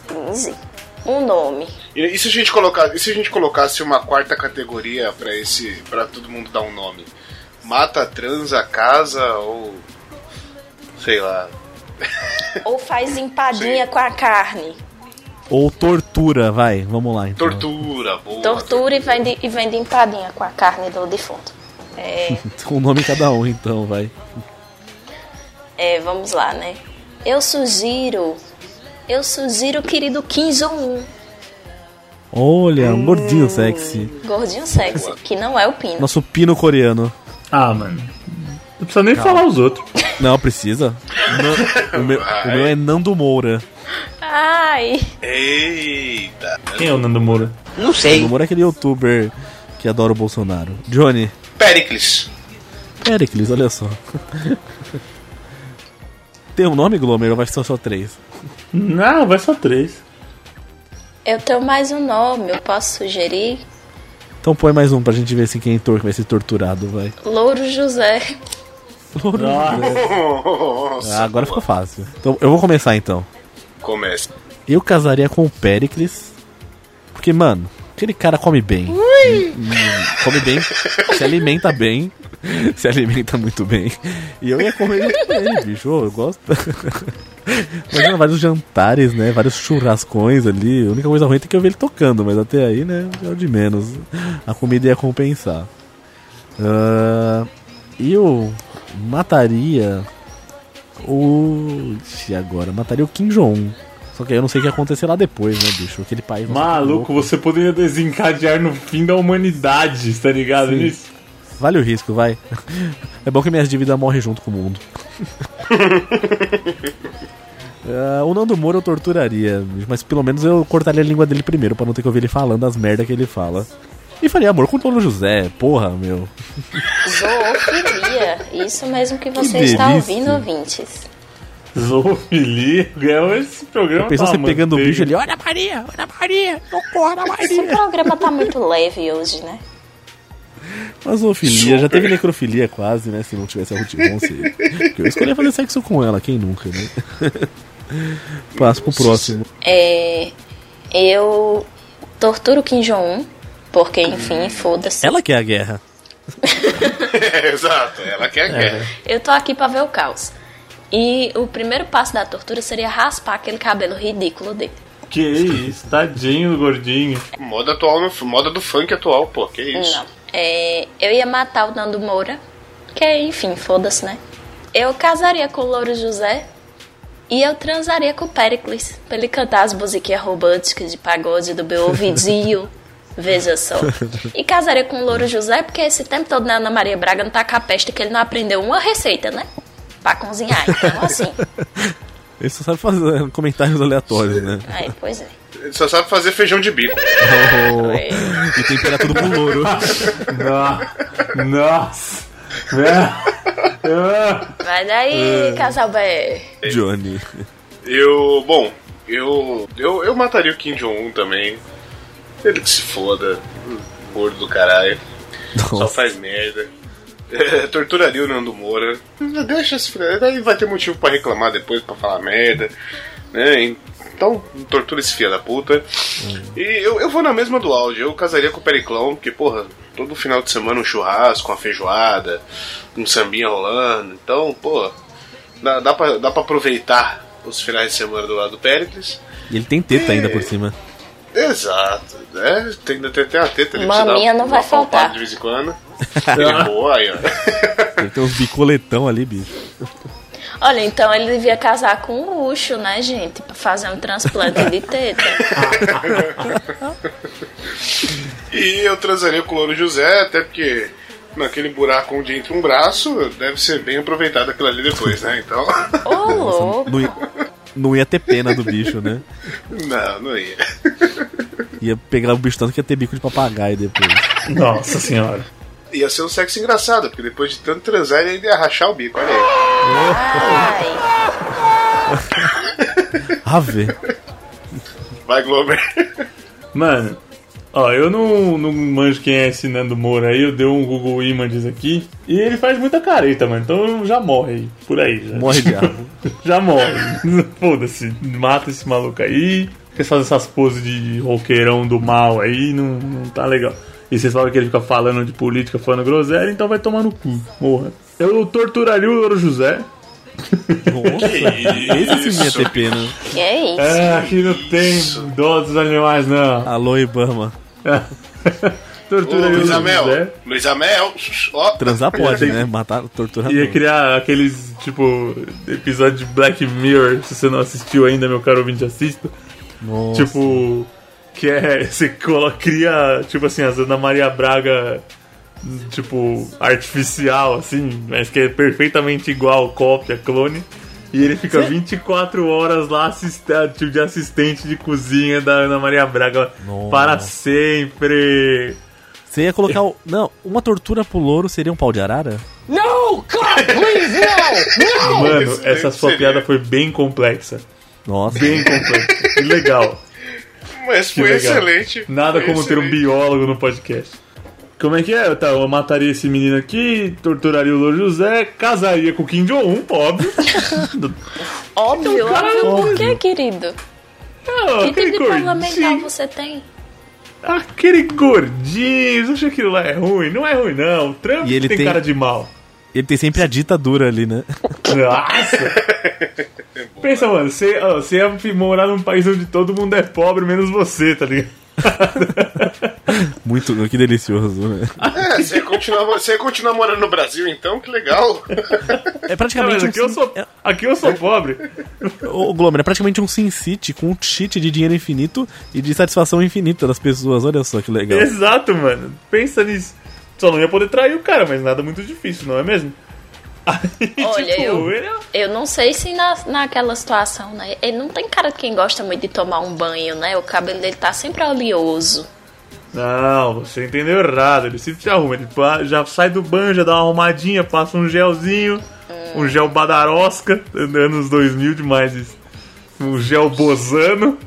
15. Um nome. E, e se a gente colocar, e se a gente colocasse uma quarta categoria pra esse, para todo mundo dar um nome? Mata, transa, casa ou sei lá. Ou faz empadinha com a carne. Ou tortura, vai. Vamos lá, então. Tortura, boa. Tortura e vende, e vende empadinha com a carne do defunto. É, Um nome cada um, então, vai. é, vamos lá, né? Eu sugiro. Eu sugiro o querido Kim Jong-un. Olha, um gordinho sexy. Gordinho sexy, que não é o Pino. Nosso pino coreano. Ah, mano. Não precisa nem falar os outros. Não, precisa. Não, o, meu, o meu é Nando Moura. Ai, Eita. Quem é o Nando Moura? Não sei. Nando Moura é aquele youtuber que adora o Bolsonaro. Johnny. Pericles. Pericles, olha só. Tem um nome, Glomer, ou vai ser só três? Não, vai só três. eu tenho mais um nome, eu posso sugerir? Então põe mais um pra gente ver se quem tor- vai ser torturado, vai. Louro José. Ah, agora ficou fácil. Então eu vou começar então. Começa. Eu casaria com o Pericles. Porque, mano, aquele cara come bem. Hum, come bem, se alimenta bem. Se alimenta muito bem. E eu ia comer com ele, bicho. Eu gosto. Imagina vários jantares, né? Vários churrascões ali. A única coisa ruim é ter que eu ver ele tocando, mas até aí, né? É o de menos. A comida ia compensar. Ah, eu mataria o. Agora? Mataria o Kim Jong-un. Só que aí eu não sei o que ia acontecer lá depois, né, bicho? Aquele país. nossa, Maluco, você poderia desencadear no fim da humanidade, tá ligado Sim. nisso? Vale o risco, vai. É bom que minhas dívidas morrem junto com o mundo. Ah, o Nando Moura eu torturaria, mas pelo menos eu cortaria a língua dele primeiro, pra não ter que ouvir ele falando as merda que ele fala. E faria amor com o Tono José, porra, meu. Zoofilia. Isso mesmo que você Que está ouvindo, ouvintes. Zoofilia, é esse programa Pensou tá você pegando o bicho ali, olha a Maria, olha a Maria, socorro a Esse Maria. programa tá muito leve hoje, né? Mas zoofilia, já teve necrofilia quase, né? Se não tivesse a Ruth eu escolhi fazer sexo com ela, quem nunca, né? Passo pro próximo. É, eu torturo Kim Jong-un, porque, enfim, foda-se. Ela que é a guerra. Exato, ela quer guerra. Eu tô aqui pra ver o caos. E o primeiro passo da tortura seria raspar aquele cabelo ridículo dele. Que isso, tadinho gordinho. Moda atual, moda do funk atual, pô, que isso. Não. É, eu ia matar o Nando Moura, que enfim, foda-se, né? Eu casaria com o Louro José e eu transaria com o Pericles, pra ele cantar as musiquinhas românticas de pagode do meu ouvidinho. Veja só. E casaria com o Louro José, porque esse tempo todo na Ana Maria Braga não tá com a peste que ele não aprendeu uma receita, né? Pra cozinhar. Então, assim. Ele só sabe fazer comentários aleatórios, né? Aí, pois é. Ele só sabe fazer feijão de bico. Oh, e tempera tudo com louro. No- Nossa. É. Vai daí, casal B. Johnny. Eu, bom, eu, eu, eu mataria o Kim Jong-un também. Ele que se foda. Gordo do caralho. Só Nossa. faz merda. É, torturaria o Nando Moura. Deixa esse filho. Daí vai ter motivo pra reclamar depois, pra falar merda. Né? Então, tortura esse filho da puta. E eu, eu vou na mesma do áudio. Eu casaria com o Periclão, porque, porra, todo final de semana um churrasco, uma feijoada, um sambinha rolando. Então, pô, dá, dá, pra, dá pra aproveitar os finais de semana do lado do Pericles. E ele tem teta ainda por cima. Exato, né? Tem, tem, tem uma teta ali Maminha não uma vai faltar. de vez em quando. Ele boa aí, ó. Tem uns bicoletão ali, bicho. Olha, então ele devia casar com o Ucho, né, gente? Pra fazer um transplante de teta. E eu transaria com o Louro José, até porque naquele buraco onde entra um braço, deve ser bem aproveitado aquilo ali depois, né? Então. Ô, louco. Não ia, ter pena do bicho, né? Não, não ia. Ia pegar o bicho tanto que ia ter bico de papagaio depois. Nossa senhora. Ia ser um sexo engraçado, porque depois de tanto transar ele ainda ia rachar o bico, olha aí. Ai, Ave. Vai, Glover. Mano, Ó, eu não, não manjo quem é esse Nando Moura aí, eu dei um Google Images aqui. E ele faz muita careta, mano. Então já morre aí, por aí. Já. Morre diabo. já morre. Foda-se, mata esse maluco aí. Vocês fazem essas poses de roqueirão do mal aí, não, não tá legal. E vocês falam que ele fica falando de política, falando groselha, então vai tomar no cu. Morra. Eu torturaria o Louro José. Nossa, esse sim ia ter pena. Que é isso? É, aqui não tem dó dos animais, não. Alô, Ibama. Ô, Torturaria o Luiz Amel, José. Luiz Amel, ó. Transar pode, né? Matar, torturar. Ia não. criar aqueles, tipo, episódio de Black Mirror, se você não assistiu ainda, meu caro ouvinte, assista. Nossa. Tipo, que é. Você coloca, cria, tipo assim, as Ana Maria Braga, tipo, artificial, assim, mas que é perfeitamente igual, cópia, clone. E ele fica 24 horas lá tipo, de assistente de cozinha da Ana Maria Braga Nossa. para sempre. Você ia colocar. O... Não, uma tortura pro louro seria um pau de arara? No! God, please! No! Mano, Isso essa sua seria. piada foi bem complexa. Nossa. Bem complexa. Que legal. Mas Que foi legal. excelente. Nada Foi como ter um excelente. biólogo no podcast. Como é que é? Tá, eu mataria esse menino aqui, torturaria o Louro José, casaria com o Kim Jong-un, óbvio. Óbvio, cara, óbvio. Por que, querido? Ah, Que tipo de parlamentar você tem? Aquele gordinho. Você acha que aquilo lá é ruim? Não é ruim, não. O Trump E ele tem, tem- cara de mal. Ele tem sempre a ditadura ali, né? Nossa! Pensa, mano, você, ó, você ia morar num país onde todo mundo é pobre, menos você, tá ligado? Muito. Que delicioso, né? É, você continua, você continua morando no Brasil, então? Que legal. É Não, praticamente. um aqui eu Sim- sou, é- aqui eu sou pobre. Ô, Glomer, é praticamente um Sin City com um cheat de dinheiro infinito e de satisfação infinita das pessoas. Olha só que legal. Exato, mano. Pensa nisso. Só não ia poder trair o cara, mas nada muito difícil, não é mesmo? Aí, Olha, tipo, eu- ele é- Eu não sei se na, naquela situação, né? Ele não tem cara de quem gosta muito de tomar um banho, né? O cabelo dele tá sempre oleoso. Não, você entendeu errado. Ele sempre se arruma. Ele já sai do banho, já dá uma arrumadinha, passa um gelzinho, um gel badarosca, anos 2000 demais isso. Um gel bozano.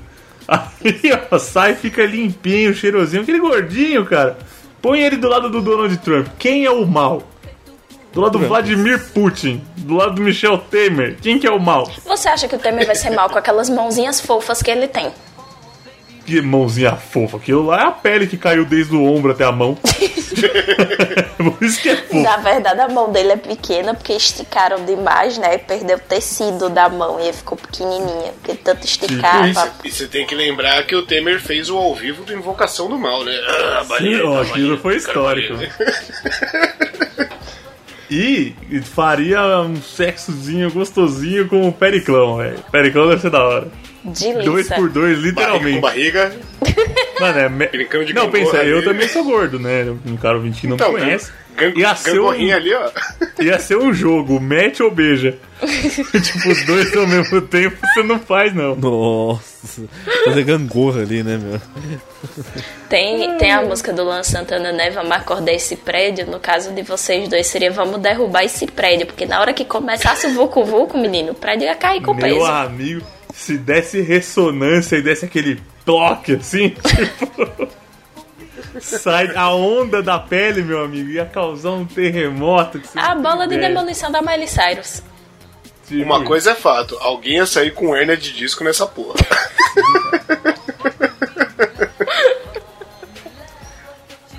Aí, ó, sai e fica limpinho, cheirosinho. Aquele gordinho, cara. Põe ele do lado do Donald Trump. Quem é o mal? Do lado do Vladimir Putin. Do lado do Michel Temer. Quem que é o mal? Você acha que o Temer vai ser mal com aquelas mãozinhas fofas que ele tem? Que mãozinha fofa. Aquilo lá é a pele que caiu desde o ombro até a mão. Por isso que é fofo. Na verdade, a mão dele é pequena porque esticaram demais, né? E perdeu o tecido da mão e ficou pequenininha. Porque tanto esticar. Tipo pra- E você tem que lembrar que o Temer fez o ao vivo do Invocação do Mal, né? Ah, Sim, ó, Bahia, aquilo foi histórico. E faria um sexozinho gostosinho com o Periclão, velho. Periclão deve ser da hora. De Dois liça. por dois, Barriga com literalmente. barriga. Mano, é me... Brincando de Não, pensa, gangorra eu ali. também sou gordo, né? Um cara ouvinte que não Então, me conhece. gan- Ia ser, um, ali, ó. ia ser um jogo, mete ou beija. tipo, os dois ao mesmo tempo você não faz, não. Nossa. Fazer gangorra ali, né, meu? Tem, tem a música do Luan Santana, né? Vamos acordar esse prédio. No caso de vocês dois, seria vamos derrubar esse prédio. Porque na hora que começasse o Vucu Vucu, menino, o prédio ia cair com Meu peso. amigo, se desse ressonância e desse aquele toque assim, tipo. sai a onda da pele, meu amigo, ia causar um terremoto. A bola de demolição da Miley Cyrus. Tipo, Uma coisa é fato, alguém ia sair com hernia de disco nessa porra.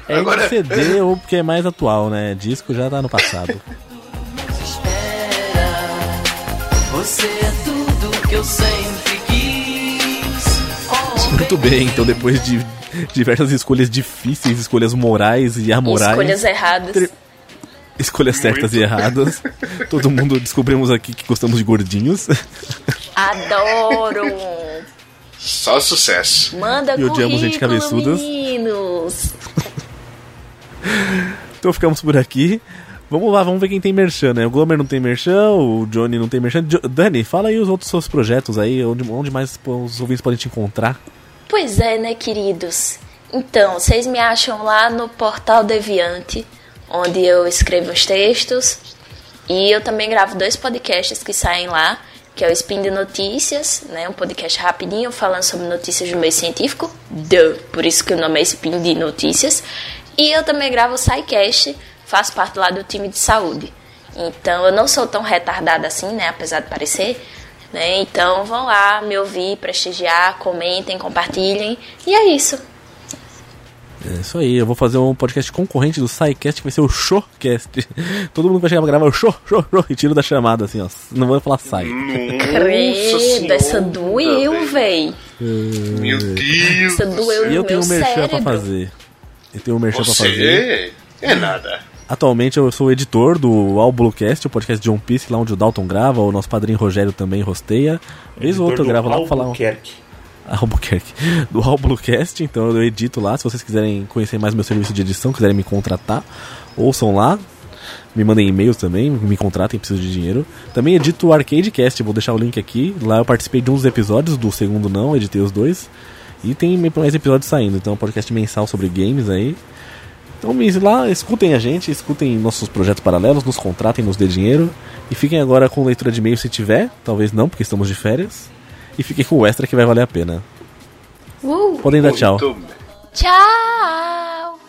É Agora- em CD ou porque é mais atual, né? Disco já tá no passado. que eu sempre quis. Muito bem, então depois de diversas escolhas difíceis, escolhas morais e amorais, Escolhas erradas. Tri- escolhas certas e erradas, todo mundo descobrimos aqui que gostamos de gordinhos. Adoro! Só sucesso. Manda E odiamos gente cabeçudas. meninos. Então ficamos por aqui. Vamos lá, vamos ver quem tem merchan, né? O Glomer não tem merchan, o Johnny não tem merchan. Jo- Dani, fala aí os outros seus projetos aí, onde, onde mais os ouvintes podem te encontrar. Pois é, né, queridos? Então, vocês me acham lá no Portal Deviante, onde eu escrevo os textos. E eu também gravo dois podcasts que saem lá. que é o Spin de Notícias, né? Um podcast rapidinho falando sobre notícias do meio científico. Duh, por isso que o nome é Spin de Notícias. E eu também gravo o SciCast, faço parte lá do time de saúde. Então eu não sou tão retardada assim, né? Apesar de parecer. Né? Então vão lá me ouvir, prestigiar, comentem, compartilhem. E é isso. É isso aí, eu vou fazer um podcast concorrente do SciCast que vai ser o Showcast. Todo mundo vai chegar pra gravar o show, show, show e tiro da chamada, assim, ó. Não vou falar Sai. Credo, essa doeu, véi. Meu Deus! Essa doeu E eu tenho meu um merchan pra fazer. Eu tenho um merchan pra fazer. Você? É nada. Atualmente eu sou editor do All Bluecast, o podcast de One Piece, lá onde o Dalton grava, o nosso padrinho Rogério também rosteia. Vez ou outra eu gravo lá pra falar. Albuquerque. Do Bluecast, então eu edito lá. Se vocês quiserem conhecer mais meu serviço de edição, quiserem me contratar, ouçam lá. Me mandem e-mails também, me contratem, preciso de dinheiro. Também edito o Arcadecast, vou deixar o link aqui. Lá eu participei de um dos episódios, do segundo não, editei os dois. E tem mais episódios saindo, então é um podcast mensal sobre games aí. Então me lá, escutem a gente, escutem nossos projetos paralelos, nos contratem, nos dê dinheiro. E fiquem agora com leitura de e-mail se tiver, talvez não, porque estamos de férias. E fiquem com o extra que vai valer a pena. Uh, Podem dar tchau. Muito tchau!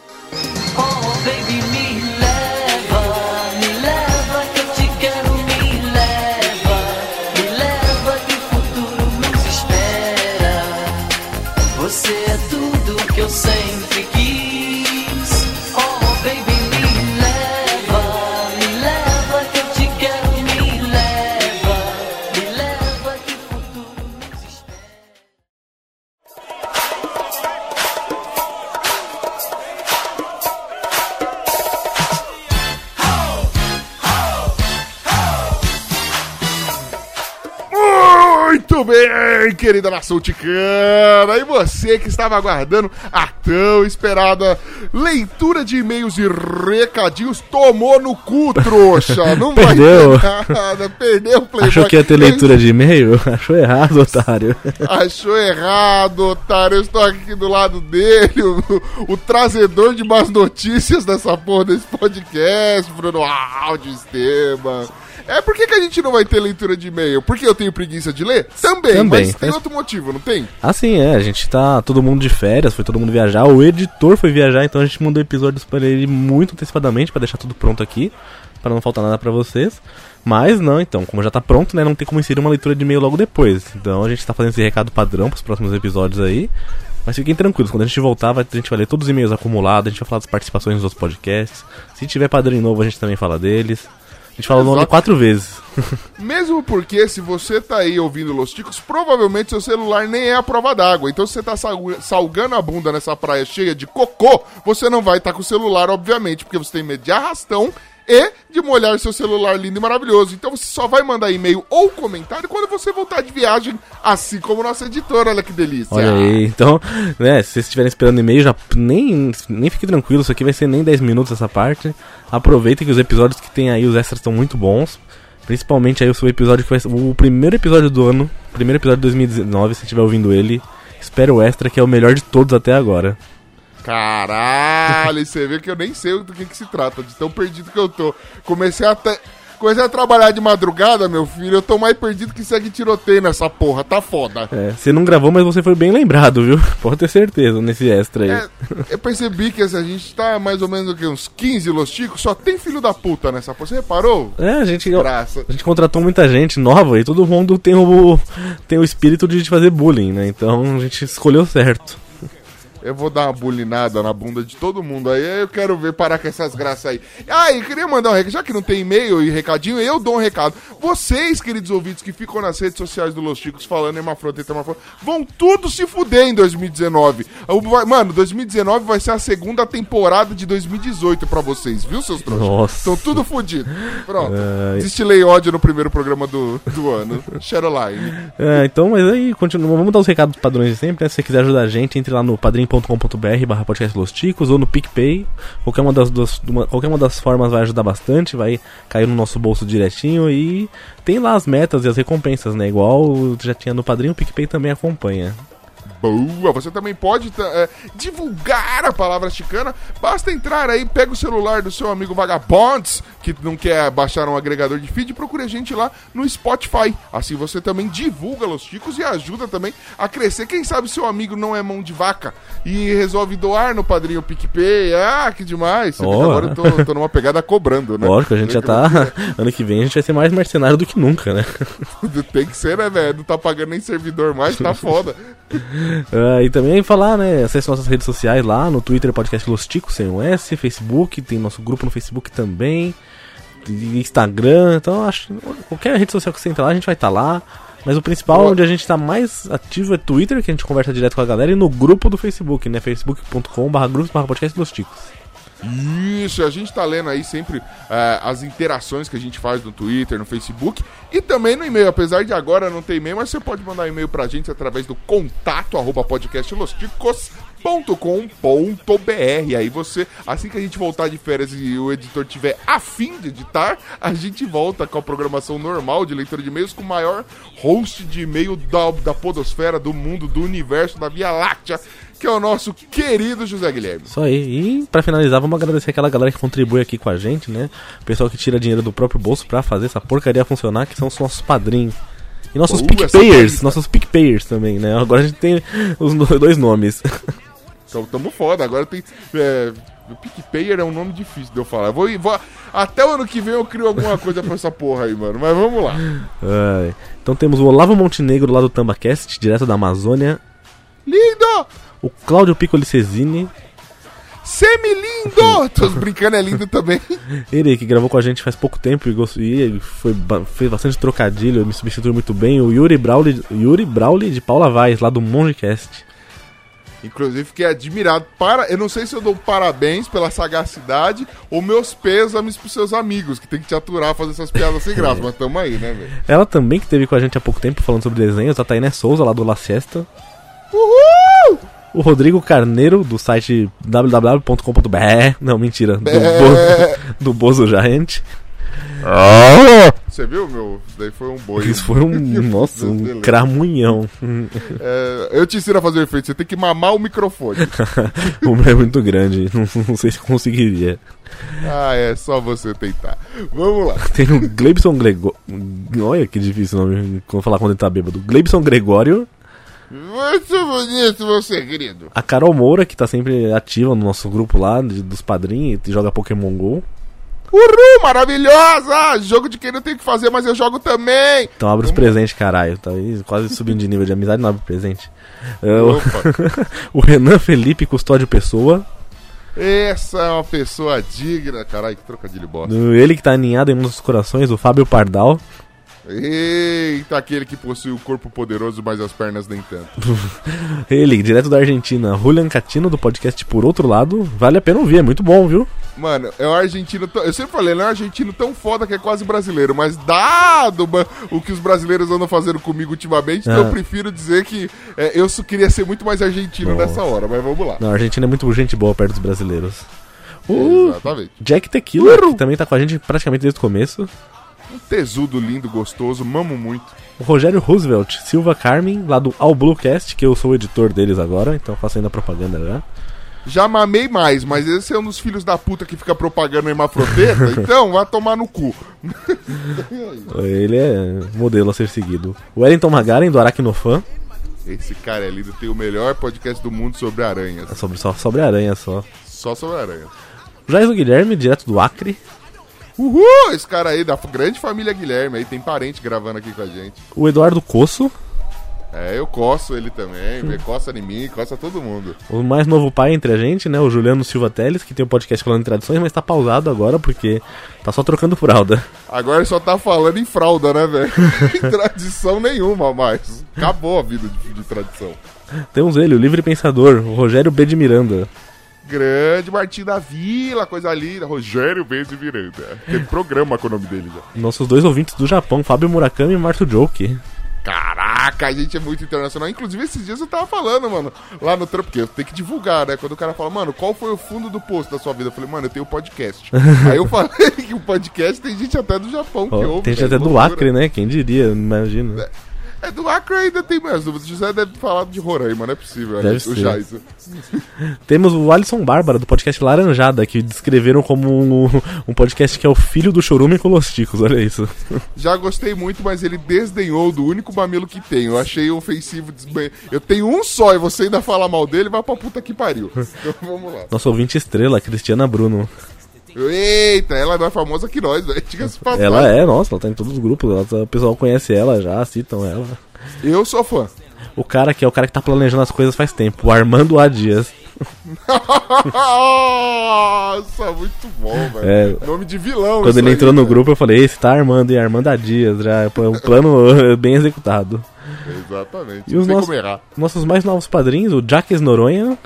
Muito bem, querida nação ticana! E você que estava aguardando a tão esperada leitura de e-mails e recadinhos, tomou no cu, trouxa! Não Perdeu. vai ter nada, perdeu o Playboy. Achou que ia ter leitura de e-mail? Achou errado, otário. Achou errado, otário. Eu estou aqui do lado dele, o, o trazedor de más notícias dessa porra desse podcast, Bruno Áudio Esteban. É por que, que a gente não vai ter leitura de e-mail? Porque eu tenho preguiça de ler? Também, Também. mas tem outro motivo, não tem? Assim é, a gente tá todo mundo de férias, foi todo mundo viajar. O editor foi viajar, então a gente mandou episódios para ele muito antecipadamente para deixar tudo pronto aqui, para não faltar nada para vocês. Mas não, então, como já tá pronto, né, não tem como inserir uma leitura de e-mail logo depois. Então a gente tá fazendo esse recado padrão pros próximos episódios aí. Mas fiquem tranquilos, quando a gente voltar, vai- a gente vai ler todos os e-mails acumulados, a gente vai falar das participações nos outros podcasts. Se tiver padrinho novo, a gente também fala deles. A gente fala o nome quatro vezes. Mesmo porque, se você tá aí ouvindo Los Ticos, provavelmente seu celular nem é a prova d'água. Então, se você tá salgando a bunda nessa praia cheia de cocô, você não vai estar com o celular, obviamente, porque você tem medo de arrastão e de molhar seu celular lindo e maravilhoso. Então, você só vai mandar e-mail ou comentário quando você voltar de viagem, assim como nossa editora. Olha que delícia. Olha aí, então, né, se vocês estiverem esperando e-mail, já nem, nem fique tranquilo, isso aqui vai ser nem 10 minutos essa parte. Aproveitem que os episódios que tem aí, os extras estão muito bons. Principalmente aí o seu episódio que vai ser o primeiro episódio do ano, primeiro episódio de 2019, se estiver ouvindo ele. Espera o extra, que é o melhor de todos até agora. Caralho, você vê que eu nem sei do que, que se trata, de tão perdido que eu tô. Comecei até. Comecei a trabalhar de madrugada, meu filho. Eu tô mais perdido que segue tiroteio nessa porra, tá foda. É, você não gravou, mas você foi bem lembrado, viu? Pode ter certeza nesse extra aí. É, eu percebi que assim, a gente tá mais ou menos o quê? uns 15 Los Ticos, só tem filho da puta nessa porra. Você reparou? É, a gente, Graça. a gente contratou muita gente nova e todo mundo tem o, tem o espírito de fazer bullying, né? Então a gente escolheu certo. Eu vou dar uma bulinada na bunda de todo mundo aí. Eu quero ver parar com essas graças aí. Ah, e queria mandar um recado. Já que não tem e-mail e recadinho, eu dou um recado. Vocês, queridos ouvintes, que ficam nas redes sociais do Los Chicos falando Hermafronta e Hermafronta, vão tudo se fuder em 2019. O- vai- Mano, 2019 vai ser a segunda temporada de 2018 pra vocês, viu, seus trouxas? Nossa. Estão tudo fudido. Pronto. Ai. Destilei ódio no primeiro programa do, do ano. Shareline. É, então, mas aí, continua, vamos dar os recados padrões de sempre, né? Se você quiser ajudar a gente, entre lá no padrim.com.br barra podcast Los Ticos ou no PicPay. Qualquer uma, das, das- uma- qualquer uma das formas vai ajudar bastante, vai cair no nosso bolso direitinho e tem lá as metas e as recompensas, né? Igual já tinha no Padrim, o PicPay também acompanha. Boa! Você também pode é, divulgar a palavra chicana. Basta entrar aí, pega o celular do seu amigo Vagabonds, que não quer baixar um agregador de feed, e procure a gente lá no Spotify. Assim você também divulga Los Chicos e ajuda também a crescer. Quem sabe seu amigo não é mão de vaca e resolve doar no padrinho PicPay. Ah, que demais! Oh. agora eu tô, tô numa pegada cobrando, né? Lógico, a gente já tá. Ano que vem a gente vai ser mais mercenário do que nunca, né? Tem que ser, né, velho? Não tá pagando nem servidor mais, tá foda. Ah, e também falar, né? Acesse nossas redes sociais lá no Twitter, podcast Los Ticos, sem um S, Facebook, tem nosso grupo no Facebook também, Instagram, então acho qualquer rede social que você entrar lá, a gente vai estar lá. Mas o principal, Boa. onde a gente tá mais ativo é Twitter, que a gente conversa direto com a galera, e no grupo do Facebook, né? facebook.com.br grupos barra podcast Los Ticos. Isso, a gente tá lendo aí sempre eh, as interações que a gente faz no Twitter, no Facebook e também no e-mail. Apesar de agora não ter e-mail, mas você pode mandar e-mail pra gente através do contato arroba podcastlosticos.com.br. Aí você, assim que a gente voltar de férias e o editor tiver afim de editar, a gente volta com a programação normal de leitura de e-mails com o maior host de e-mail da, da podosfera, do mundo, do universo, da Via Láctea, que é o nosso querido José Guilherme. Isso aí. E pra finalizar, vamos agradecer aquela galera que contribui aqui com a gente, né? O pessoal que tira dinheiro do próprio bolso pra fazer essa porcaria funcionar, que são os nossos padrinhos. E nossos Uh, PicPayers, nossos PicPayers também, né? Agora a gente tem os dois nomes. Tamo foda. Agora tem. É, PicPayer é um nome difícil de eu falar. Vou, vou, até o ano que vem eu crio alguma coisa pra essa porra aí, mano. Mas vamos lá. Ai. Então temos o Olavo Montenegro lá do Tambacast, direto da Amazônia. Lindo! O Cláudio Piccoli Cesini, Semi-lindo! Tô brincando, é lindo também. ele que gravou com a gente faz pouco tempo e, gostou, e foi, fez bastante trocadilho, me substituiu muito bem. O Yuri Brauli, Yuri Brauli de Paula Vaz, lá do Mongecast. Inclusive, fiquei admirado. Para, eu não sei se eu dou parabéns pela sagacidade ou meus pêsames pros seus amigos, que tem que te aturar fazer essas piadas sem graça. Mas tamo aí, né, velho? Ela também que teve com a gente há pouco tempo falando sobre desenhos, a Tainé Souza lá do La Siesta. Uhul! O Rodrigo Carneiro do site www.com.br. Não, mentira. Do, É. Bo, do Bozo Giant. Você viu, meu? Isso daí foi um boi. Isso foi um. Nossa, um cramunhão. É, eu te ensino a fazer o efeito. Você tem que mamar o microfone. o meu é muito grande. Não, não sei se conseguiria. ah, é só você tentar. Vamos lá. Tem o Gleibson Gregório. Olha que difícil o nome. Como falar quando ele tá bêbado. Gleibson Gregório. Muito bonito, meu segredo. A Carol Moura, que tá sempre ativa no nosso grupo lá, de- dos padrinhos, e joga Pokémon GO. Uhul, maravilhosa! Jogo de quem não tem o que fazer, mas eu jogo também. Então abre os presentes, caralho. Tá quase subindo de nível de amizade, não abre presente. O- Opa, o Renan Felipe Custódio Pessoa. essa é uma pessoa digna. Caralho, que trocadilho bosta. Ele que tá aninhado em nossos corações, o Fábio Pardal. Eita, aquele que possui o corpo poderoso, mas as pernas nem tanto. Ele, direto da Argentina, Julian Catino, do podcast Por Outro Lado. Vale a pena ouvir, é muito bom, viu? Mano, é um argentino. tão- Eu sempre falei, ele é um argentino tão foda que é quase brasileiro, mas dado o que os brasileiros andam fazendo comigo ultimamente, então Ah. eu prefiro dizer que é, eu só queria ser muito mais argentino Nossa. nessa hora, mas vamos lá. Não, a Argentina é muito gente boa perto dos brasileiros. O Exatamente. Jack Tequila, que também tá com a gente praticamente desde o começo. Um tesudo lindo, gostoso, mamo muito. O Rogério Roosevelt, Silva Carmen, lá do All Bluecast, que eu sou o editor deles agora, então faço ainda propaganda já. Já mamei mais, mas esse é um dos filhos da puta que fica propagando hermafrodeta, então vai tomar no cu. Ele é modelo a ser seguido. O Wellington Magaren, do Aracnofan, Esse cara é lindo, tem o melhor podcast do mundo sobre aranhas. é sobre, só sobre aranha só. Só sobre aranhas. O Jair Guilherme, direto do Acre. Uhul! Esse cara aí da grande família Guilherme aí, tem parente gravando aqui com a gente. O Eduardo Coço, É, eu coço ele também, vê, coça em mim, coça todo mundo. o mais novo pai entre a gente, né? O Juliano Silva Teles, que tem o podcast falando em tradições, mas tá pausado agora porque tá só trocando fralda. Agora ele só tá falando em fralda, né, velho? Tradição nenhuma mais. Acabou a vida de, de tradição. Temos ele, o livre pensador, o Rogério B. de Miranda. Grande Martim da Vila, coisa linda. Rogério Vez de Miranda. Tem programa com o nome dele já. Nossos dois ouvintes do Japão, Fábio Murakami e Marto Joke. Caraca, a gente é muito internacional. Inclusive, esses dias eu tava falando, mano, lá no trampo, porque eu tenho que divulgar, né? Quando o cara fala, mano, qual foi o fundo do posto da sua vida? Eu falei, mano, eu tenho podcast. Aí eu falei que o podcast tem gente até do Japão que Ó, ouve. tem gente velho, até do loucura. Acre, né? Quem diria, imagina. É do Acre ainda tem mais dúvidas. O José deve falado de Roraima, não é possível. Deve o ser. Jaiso. Temos o Alisson Bárbara, do podcast Laranjada, que descreveram como um, um podcast que é o filho do Chorume com Los Ticos, olha isso. Já gostei muito, mas ele desdenhou do único mamilo que tem. Eu achei ofensivo. Eu tenho um só e você ainda fala mal dele, vai pra puta que pariu. Então vamos lá. Nosso ouvinte estrela, Cristiana Bruno. Eita, ela é mais famosa que nós, velho. Diga-se de passagem. Ela é, nossa, ela tá em todos os grupos, ela tá- o pessoal conhece ela já, citam ela. Eu sou fã. O cara que é o cara que tá planejando as coisas faz tempo, o Armando A. Dias. Nossa, muito bom, velho. É. Nome de vilão. Quando ele aí, entrou no velho. grupo, eu falei, esse tá armando, e Armando A. Dias, já é um plano bem executado. Exatamente. E os nossos, nossos mais novos padrinhos, o Jaques Noronha,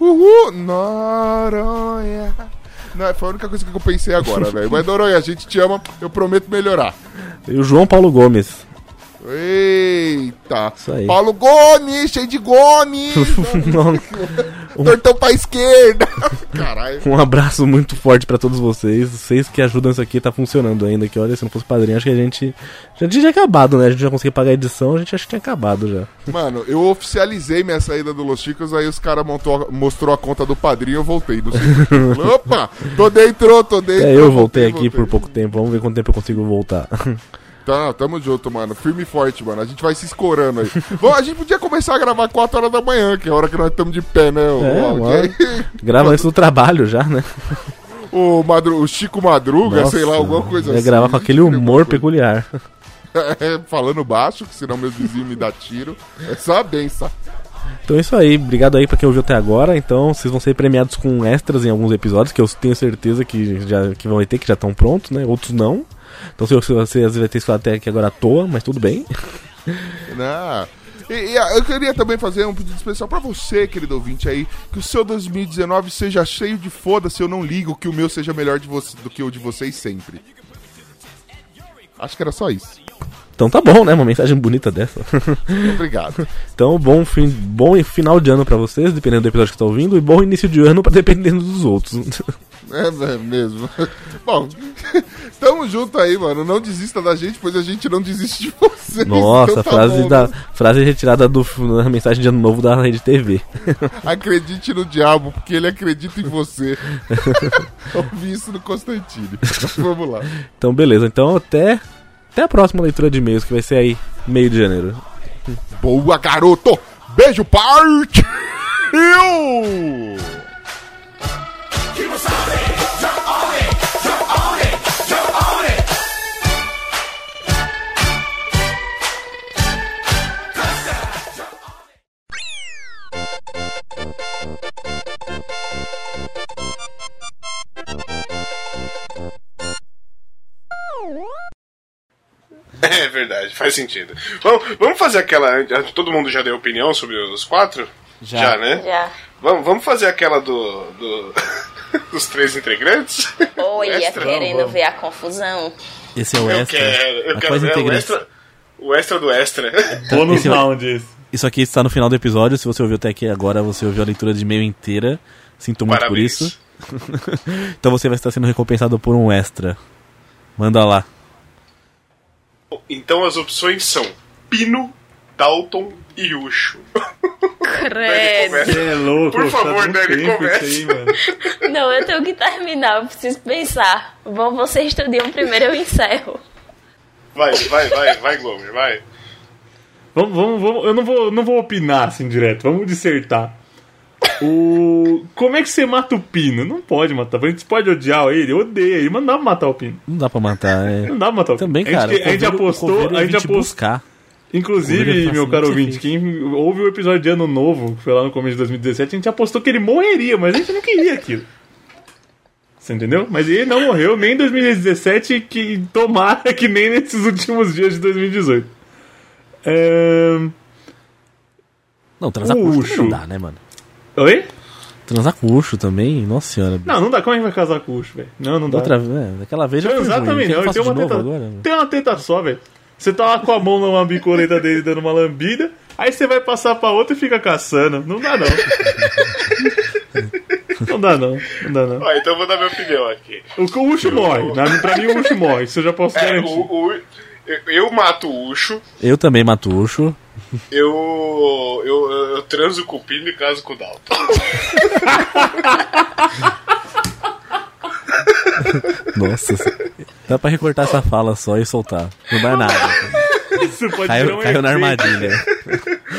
Uhul, Noronha. Não, foi a única coisa que eu pensei agora, velho. Mas Noronha, a gente te ama, eu prometo melhorar. e o João Paulo Gomes. Eita. Isso aí. Paulo Gomes, cheio de Gomes. Tortão pra esquerda. Caralho. Um abraço muito forte pra todos vocês. Vocês que ajudam isso aqui, tá funcionando ainda. Que olha, se não fosse padrinho, acho que a gente. Já tinha acabado, né? A gente já conseguia pagar a edição, a gente acho que tinha acabado já. Mano, eu oficializei minha saída do Los Chicos, aí os caras mostrou a conta do padrinho eu voltei. Falei, Opa, tô dentro, tô dentro. É, eu voltei aqui por pouco tempo. Vamos ver quanto tempo eu consigo voltar. Tá, tamo junto, mano. Firme e forte, mano. A gente vai se escorando aí. Bom, a gente podia começar a gravar 4 horas da manhã, que é a hora que nós estamos de pé, né? O, É. Grava antes do trabalho já, né? o, Madru, o Chico Madruga, sei lá, alguma coisa Ia assim. gravar com aquele humor peculiar. É, falando baixo, que senão meus vizinhos me dão tiro. É só a benção. Então é isso aí, obrigado aí pra quem ouviu até agora. Então vocês vão ser premiados com extras em alguns episódios, que eu tenho certeza que já que vão ter, que já estão prontos, né? Outros não. Então se você, você às vezes vai ter até aqui agora à toa, mas tudo bem. Não. E, e, ah, eu queria também fazer um pedido especial pra você, querido ouvinte aí, que o seu 2019 seja cheio de foda-se, eu não ligo que o meu seja melhor de você, do que o de vocês sempre. Acho que era só isso. Então tá bom, né? Uma mensagem bonita dessa. Obrigado. então bom, fim, bom final de ano pra vocês, dependendo do episódio que tá ouvindo, e bom início de ano pra dependendo dos outros. É, é mesmo. Bom, tamo junto aí, mano. Não desista da gente, pois a gente não desiste de você. Nossa, Então tá frase, bom, da, né? frase retirada do, da mensagem de ano novo da Rede TV. Acredite no diabo, porque ele acredita em você. Ouvi isso no Constantine. Vamos lá. Então beleza, então até, até a próxima leitura de e-mails, que vai ser aí meio de janeiro. Boa, garoto! Beijo, parte! É verdade, faz sentido. Vamos, vamos fazer aquela. Todo mundo já deu opinião sobre os quatro? Já. né? Já. Vamos, vamos fazer aquela do. do dos três integrantes? Olha, Extra? querendo Vamos. ver a confusão. Esse é o Eu extra. quero, eu quero ver o integrante. extra, o extra do extra. Bônus Esse é o- round. Isso aqui está no final do episódio. Se você ouviu até aqui agora, você ouviu a leitura de e-mail inteira. Sinto muito Parabéns. por isso. então você vai estar sendo recompensado por um extra. Manda lá. Então as opções são Pino, Dalton e Ucho. Credo. É louco, Por favor, Dani, comece. aí. Não, eu tenho que terminar, eu preciso pensar. Bom, vocês estudiam primeiro, eu encerro. Vai, vai, vai, vai, Glomer, vai. Vamos, vamos, vamos. Eu não vou, não vou opinar assim direto, vamos dissertar. O... Como é que você mata o Pino? Não pode matar. A gente pode odiar ele, odeia ele, mas não dá pra matar o Pino. Não dá pra matar. É... Não dá pra matar o Pino. Também, A gente- cara. A gente, coveiro- apostou. A gente ia vir te apostou. buscar. Inclusive, meu caro ouvinte, quem ouve o episódio de Ano Novo, que foi lá no começo de 2017, a gente apostou que ele morreria, mas a gente não queria aquilo. Você entendeu? Mas ele não morreu nem em 2017, que tomara que nem nesses últimos dias de 2018. É... Não, transar não dá, né, mano? Oi? Transar com urso também, nossa senhora. Não, não dá. Como é que vai casar com o Ucho, velho? Não, não dá. Outra vez, é, daquela vez já foi Transar também não, eu tem uma teta. agora? né? Tem uma teta só, velho. Você tá lá com a mão numa bicoleta dele dando uma lambida, aí você vai passar pra outra e fica caçando. Não dá não. não dá não, não dá não. Ó, então eu vou dar minha opinião aqui. O, o Ucho morre. Na, pra mim o Ucho morre, isso eu já posso É, garantir. o, o- Eu, eu mato o Ucho, Eu também mato o Ucho. Eu, eu, eu transo com o Pino e caso com o Dalton. Nossa. Dá pra recortar essa fala só e soltar. Não dá nada. Isso pode Caiu, um caiu na armadilha.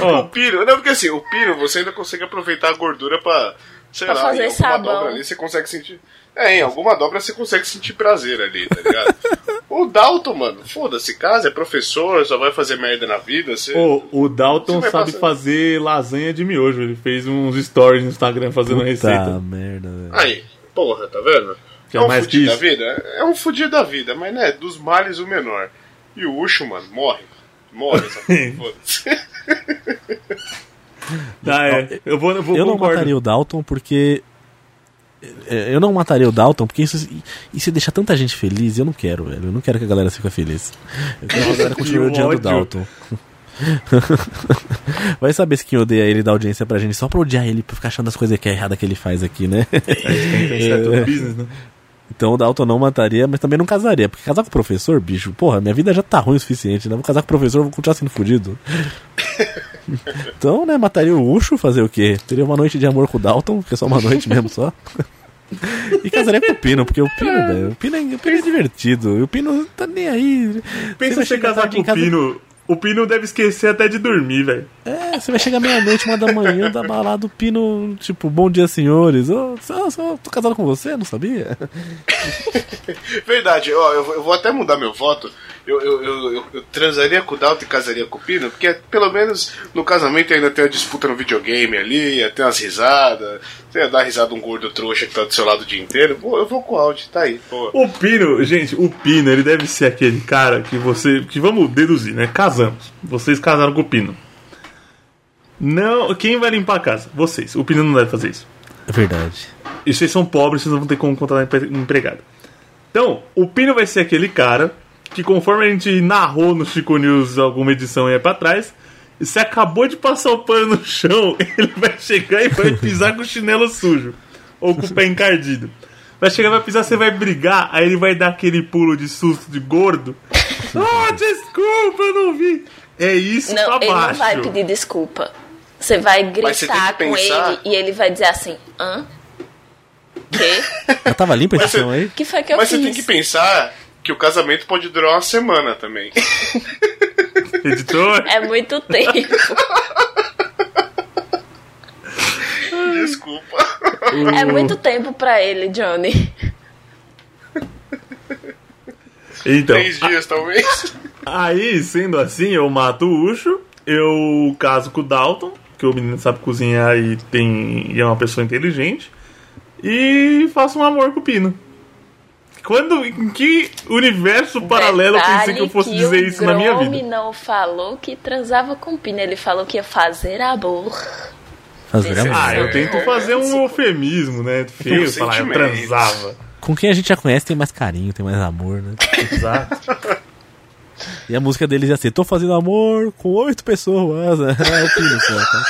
O Pino, não, porque assim, o Pino você ainda consegue aproveitar a gordura pra, sei Pra lá, fazer sabão. ali você consegue sentir. É, em alguma dobra você consegue sentir prazer ali, tá ligado? o Dalton, mano, foda-se, casa, é professor, só vai fazer merda na vida. Você... Ô, o Dalton sabe passar- fazer lasanha de miojo. Ele fez uns stories no Instagram fazendo Puta receita. merda, velho. Aí, porra, tá vendo? Que é é um mais fudido da vida? É um fudido da vida, mas né, dos males o menor. E o Ucho, mano, morre. Morre essa porra, foda-se. Tá, é. Eu vou, eu vou Eu não mataria o Dalton porque. É, Eu não mataria o Dalton porque isso, isso deixa tanta gente feliz eu não quero, velho. Eu não quero que a galera fique feliz. Eu quero que a galera continue odiando o. Dalton. Vai saber se quem odeia ele dá audiência pra gente só pra odiar ele, pra ficar achando as coisas que é errada que ele faz aqui, né? Tem certo É. business, né? Então o Dalton não mataria, mas também não casaria. Porque casar com o professor, bicho, porra, minha vida já tá ruim o suficiente, né? Vou casar com o professor, vou continuar sendo fudido. então, né, mataria o Ucho, fazer o quê? Teria uma noite de amor com o Dalton, que é só uma noite mesmo só. E casaria com o Pino, porque o Pino, velho, o Pino, é, o Pino é divertido. E o Pino tá nem aí. Pensa você chegar casar tarde com o casa- Pino. O Pino deve esquecer até de dormir, velho. É, você vai chegar meia-noite, uma da manhã, da balada, o Pino, tipo, bom dia, senhores. Ô, só, só, tô casado com você, não sabia? Verdade, ó, eu, vou- eu vou até mudar meu voto. Eu, eu, eu, eu- eu transaria com o Dalton e casaria com o Pino, porque pelo menos no casamento ainda tem a disputa no videogame ali, ia ter umas risadas, você ia dar risada um gordo trouxa que tá do seu lado o dia inteiro. Pô, eu vou com o Audi, tá aí, pô. O Pino, gente, o Pino, ele deve ser aquele cara que você. Que vamos deduzir, né? Casamos. Vocês casaram com o Pino. Não. Quem vai limpar a casa? Vocês. O Pino não deve fazer isso. É verdade. E vocês são pobres, vocês não vão ter como contratar um empregado. Então, o Pino vai ser aquele cara que, conforme a gente narrou no Chico News alguma edição aí pra trás, você acabou de passar o pano no chão, ele vai chegar e vai pisar com o chinelo sujo. Ou com o pé encardido. Vai chegar, vai pisar, você vai brigar, aí ele vai dar aquele pulo de susto de gordo. Oh, desculpa, eu não vi. É isso Não, pra ele baixo. não vai pedir desculpa. Você vai Mas você gritar que com pensar- ele e ele vai dizer assim: hã? Quê? Já tava limpa a edição você- aí? O que foi que eu Mas você fiz? tem que pensar que o casamento pode durar uma semana também. Editor? É muito tempo. Desculpa. é muito tempo pra ele, Johnny. Então, Três dias, talvez. Aí, sendo assim, eu mato o Ucho, eu caso com o Dalton, que o menino sabe cozinhar e, tem, e é uma pessoa inteligente, e faço um amor com o Pino. Quando, em que universo paralelo eu pensei que eu fosse Detalhe dizer o isso na minha vida? não falou que transava com pina, ele falou que ia fazer amor. Fazer amor. Ah, eu tento fazer um eufemismo, né? Feio, Com falar, eu transava. Com quem a gente já conhece tem mais carinho, tem mais amor, né? Exato. E a música deles ia ser Tô fazendo amor com oito pessoas. É o Pino só, tá?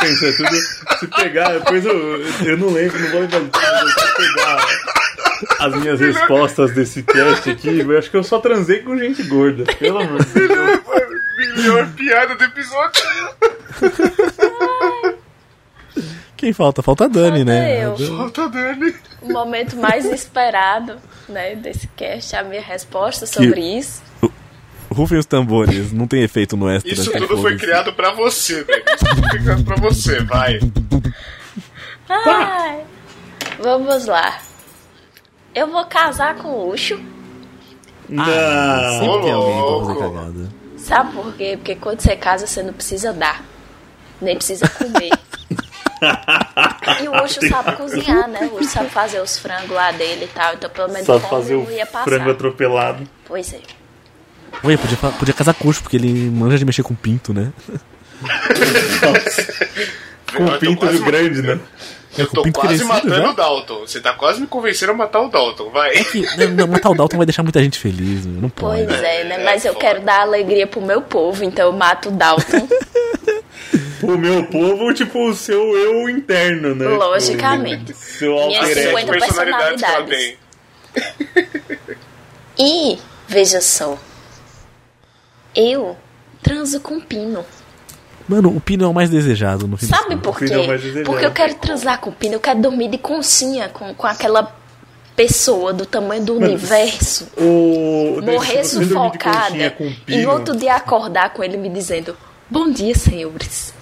Pensa, é tudo. Se pegar, depois eu, eu não lembro, não vou lembrar de tudo, mas se pegar as minhas respostas desse teste aqui, eu acho que eu só transei com gente gorda. Pelo amor de Deus. Melhor piada do episódio. Quem falta? Falta a Dani, Falta né? eu. Falta Dani. O momento mais esperado, né, desse cast, a minha resposta sobre isso. Rufem os tambores, não tem efeito no extra. Isso tudo foi criado pra você, velho. Isso tudo foi criado pra você, vai. Ai, vamos lá. Eu vou casar com o Ucho. Não. Sempre tem alguém pra cagada. Sabe por quê? Porque quando você casa, você não precisa dar. Nem precisa comer. e o Ucho sabe cozinhar, né? O Ucho sabe fazer os frangos lá dele e tal. Então, pelo menos fome fazer o não ia passar. frango atropelado. Pois é. Ué, podia, podia casar com o Ucho, porque ele manja de mexer com pinto, né? Com Eu o tô pinto quase- grande, né? Eu com tô quase crescido matando já? o Dalton. Você tá quase me convencendo a matar o Dalton, vai. Que, não, não, matar o Dalton vai deixar muita gente feliz, não pode. Pois é, né? É, Mas eu foda. quero dar alegria pro meu povo, então eu mato o Dalton. O meu povo, tipo, o seu eu interno, né? Logicamente. Tipo, seu Minhas alter ego. 50 personalidades que ela personalidades. tem. E Veja só. Eu transo com pino. Mano, o Pino é o mais desejado no fim Sabe por quê? É o mais desejado. Porque eu quero transar com pino, eu quero dormir de conchinha com, com aquela pessoa do tamanho do universo. O... Morrer sufocada e pino, no outro dia acordar com ele me dizendo: Bom dia, senhores.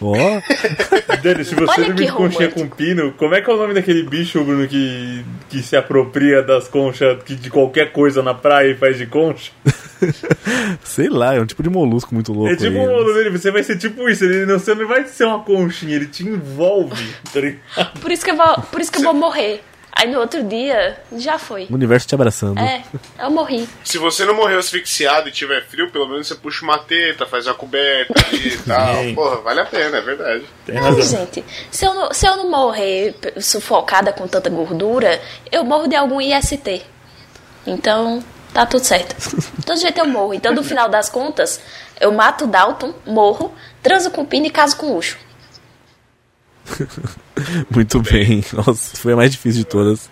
Ó, Dani, se você Olha dormir de conchinha romântico. com pino, como é que é o nome daquele bicho, Bruno, que, que se apropria das conchas que de qualquer coisa na praia e faz de concha? sei lá, é um tipo de molusco muito louco. É tipo aí. um dele, você vai ser tipo isso, ele não, você não vai ser uma conchinha, ele te envolve, tá? Por isso que eu vou, por isso que eu vou morrer. Aí no outro dia, já foi. O universo te abraçando. É, eu morri. Se você não morrer asfixiado e tiver frio, pelo menos você puxa uma teta, faz uma coberta ali e tal. Sim. Porra, vale a pena, é verdade. Tem Não, razão. gente, se eu não, se eu não morrer sufocada com tanta gordura, eu morro de algum IST. Então, tá tudo certo. De todo jeito eu morro. Então, no final das contas, eu mato o Dalton, morro, transo com o Pino e caso com o Ucho. Muito bem. Nossa, foi a mais difícil de todas.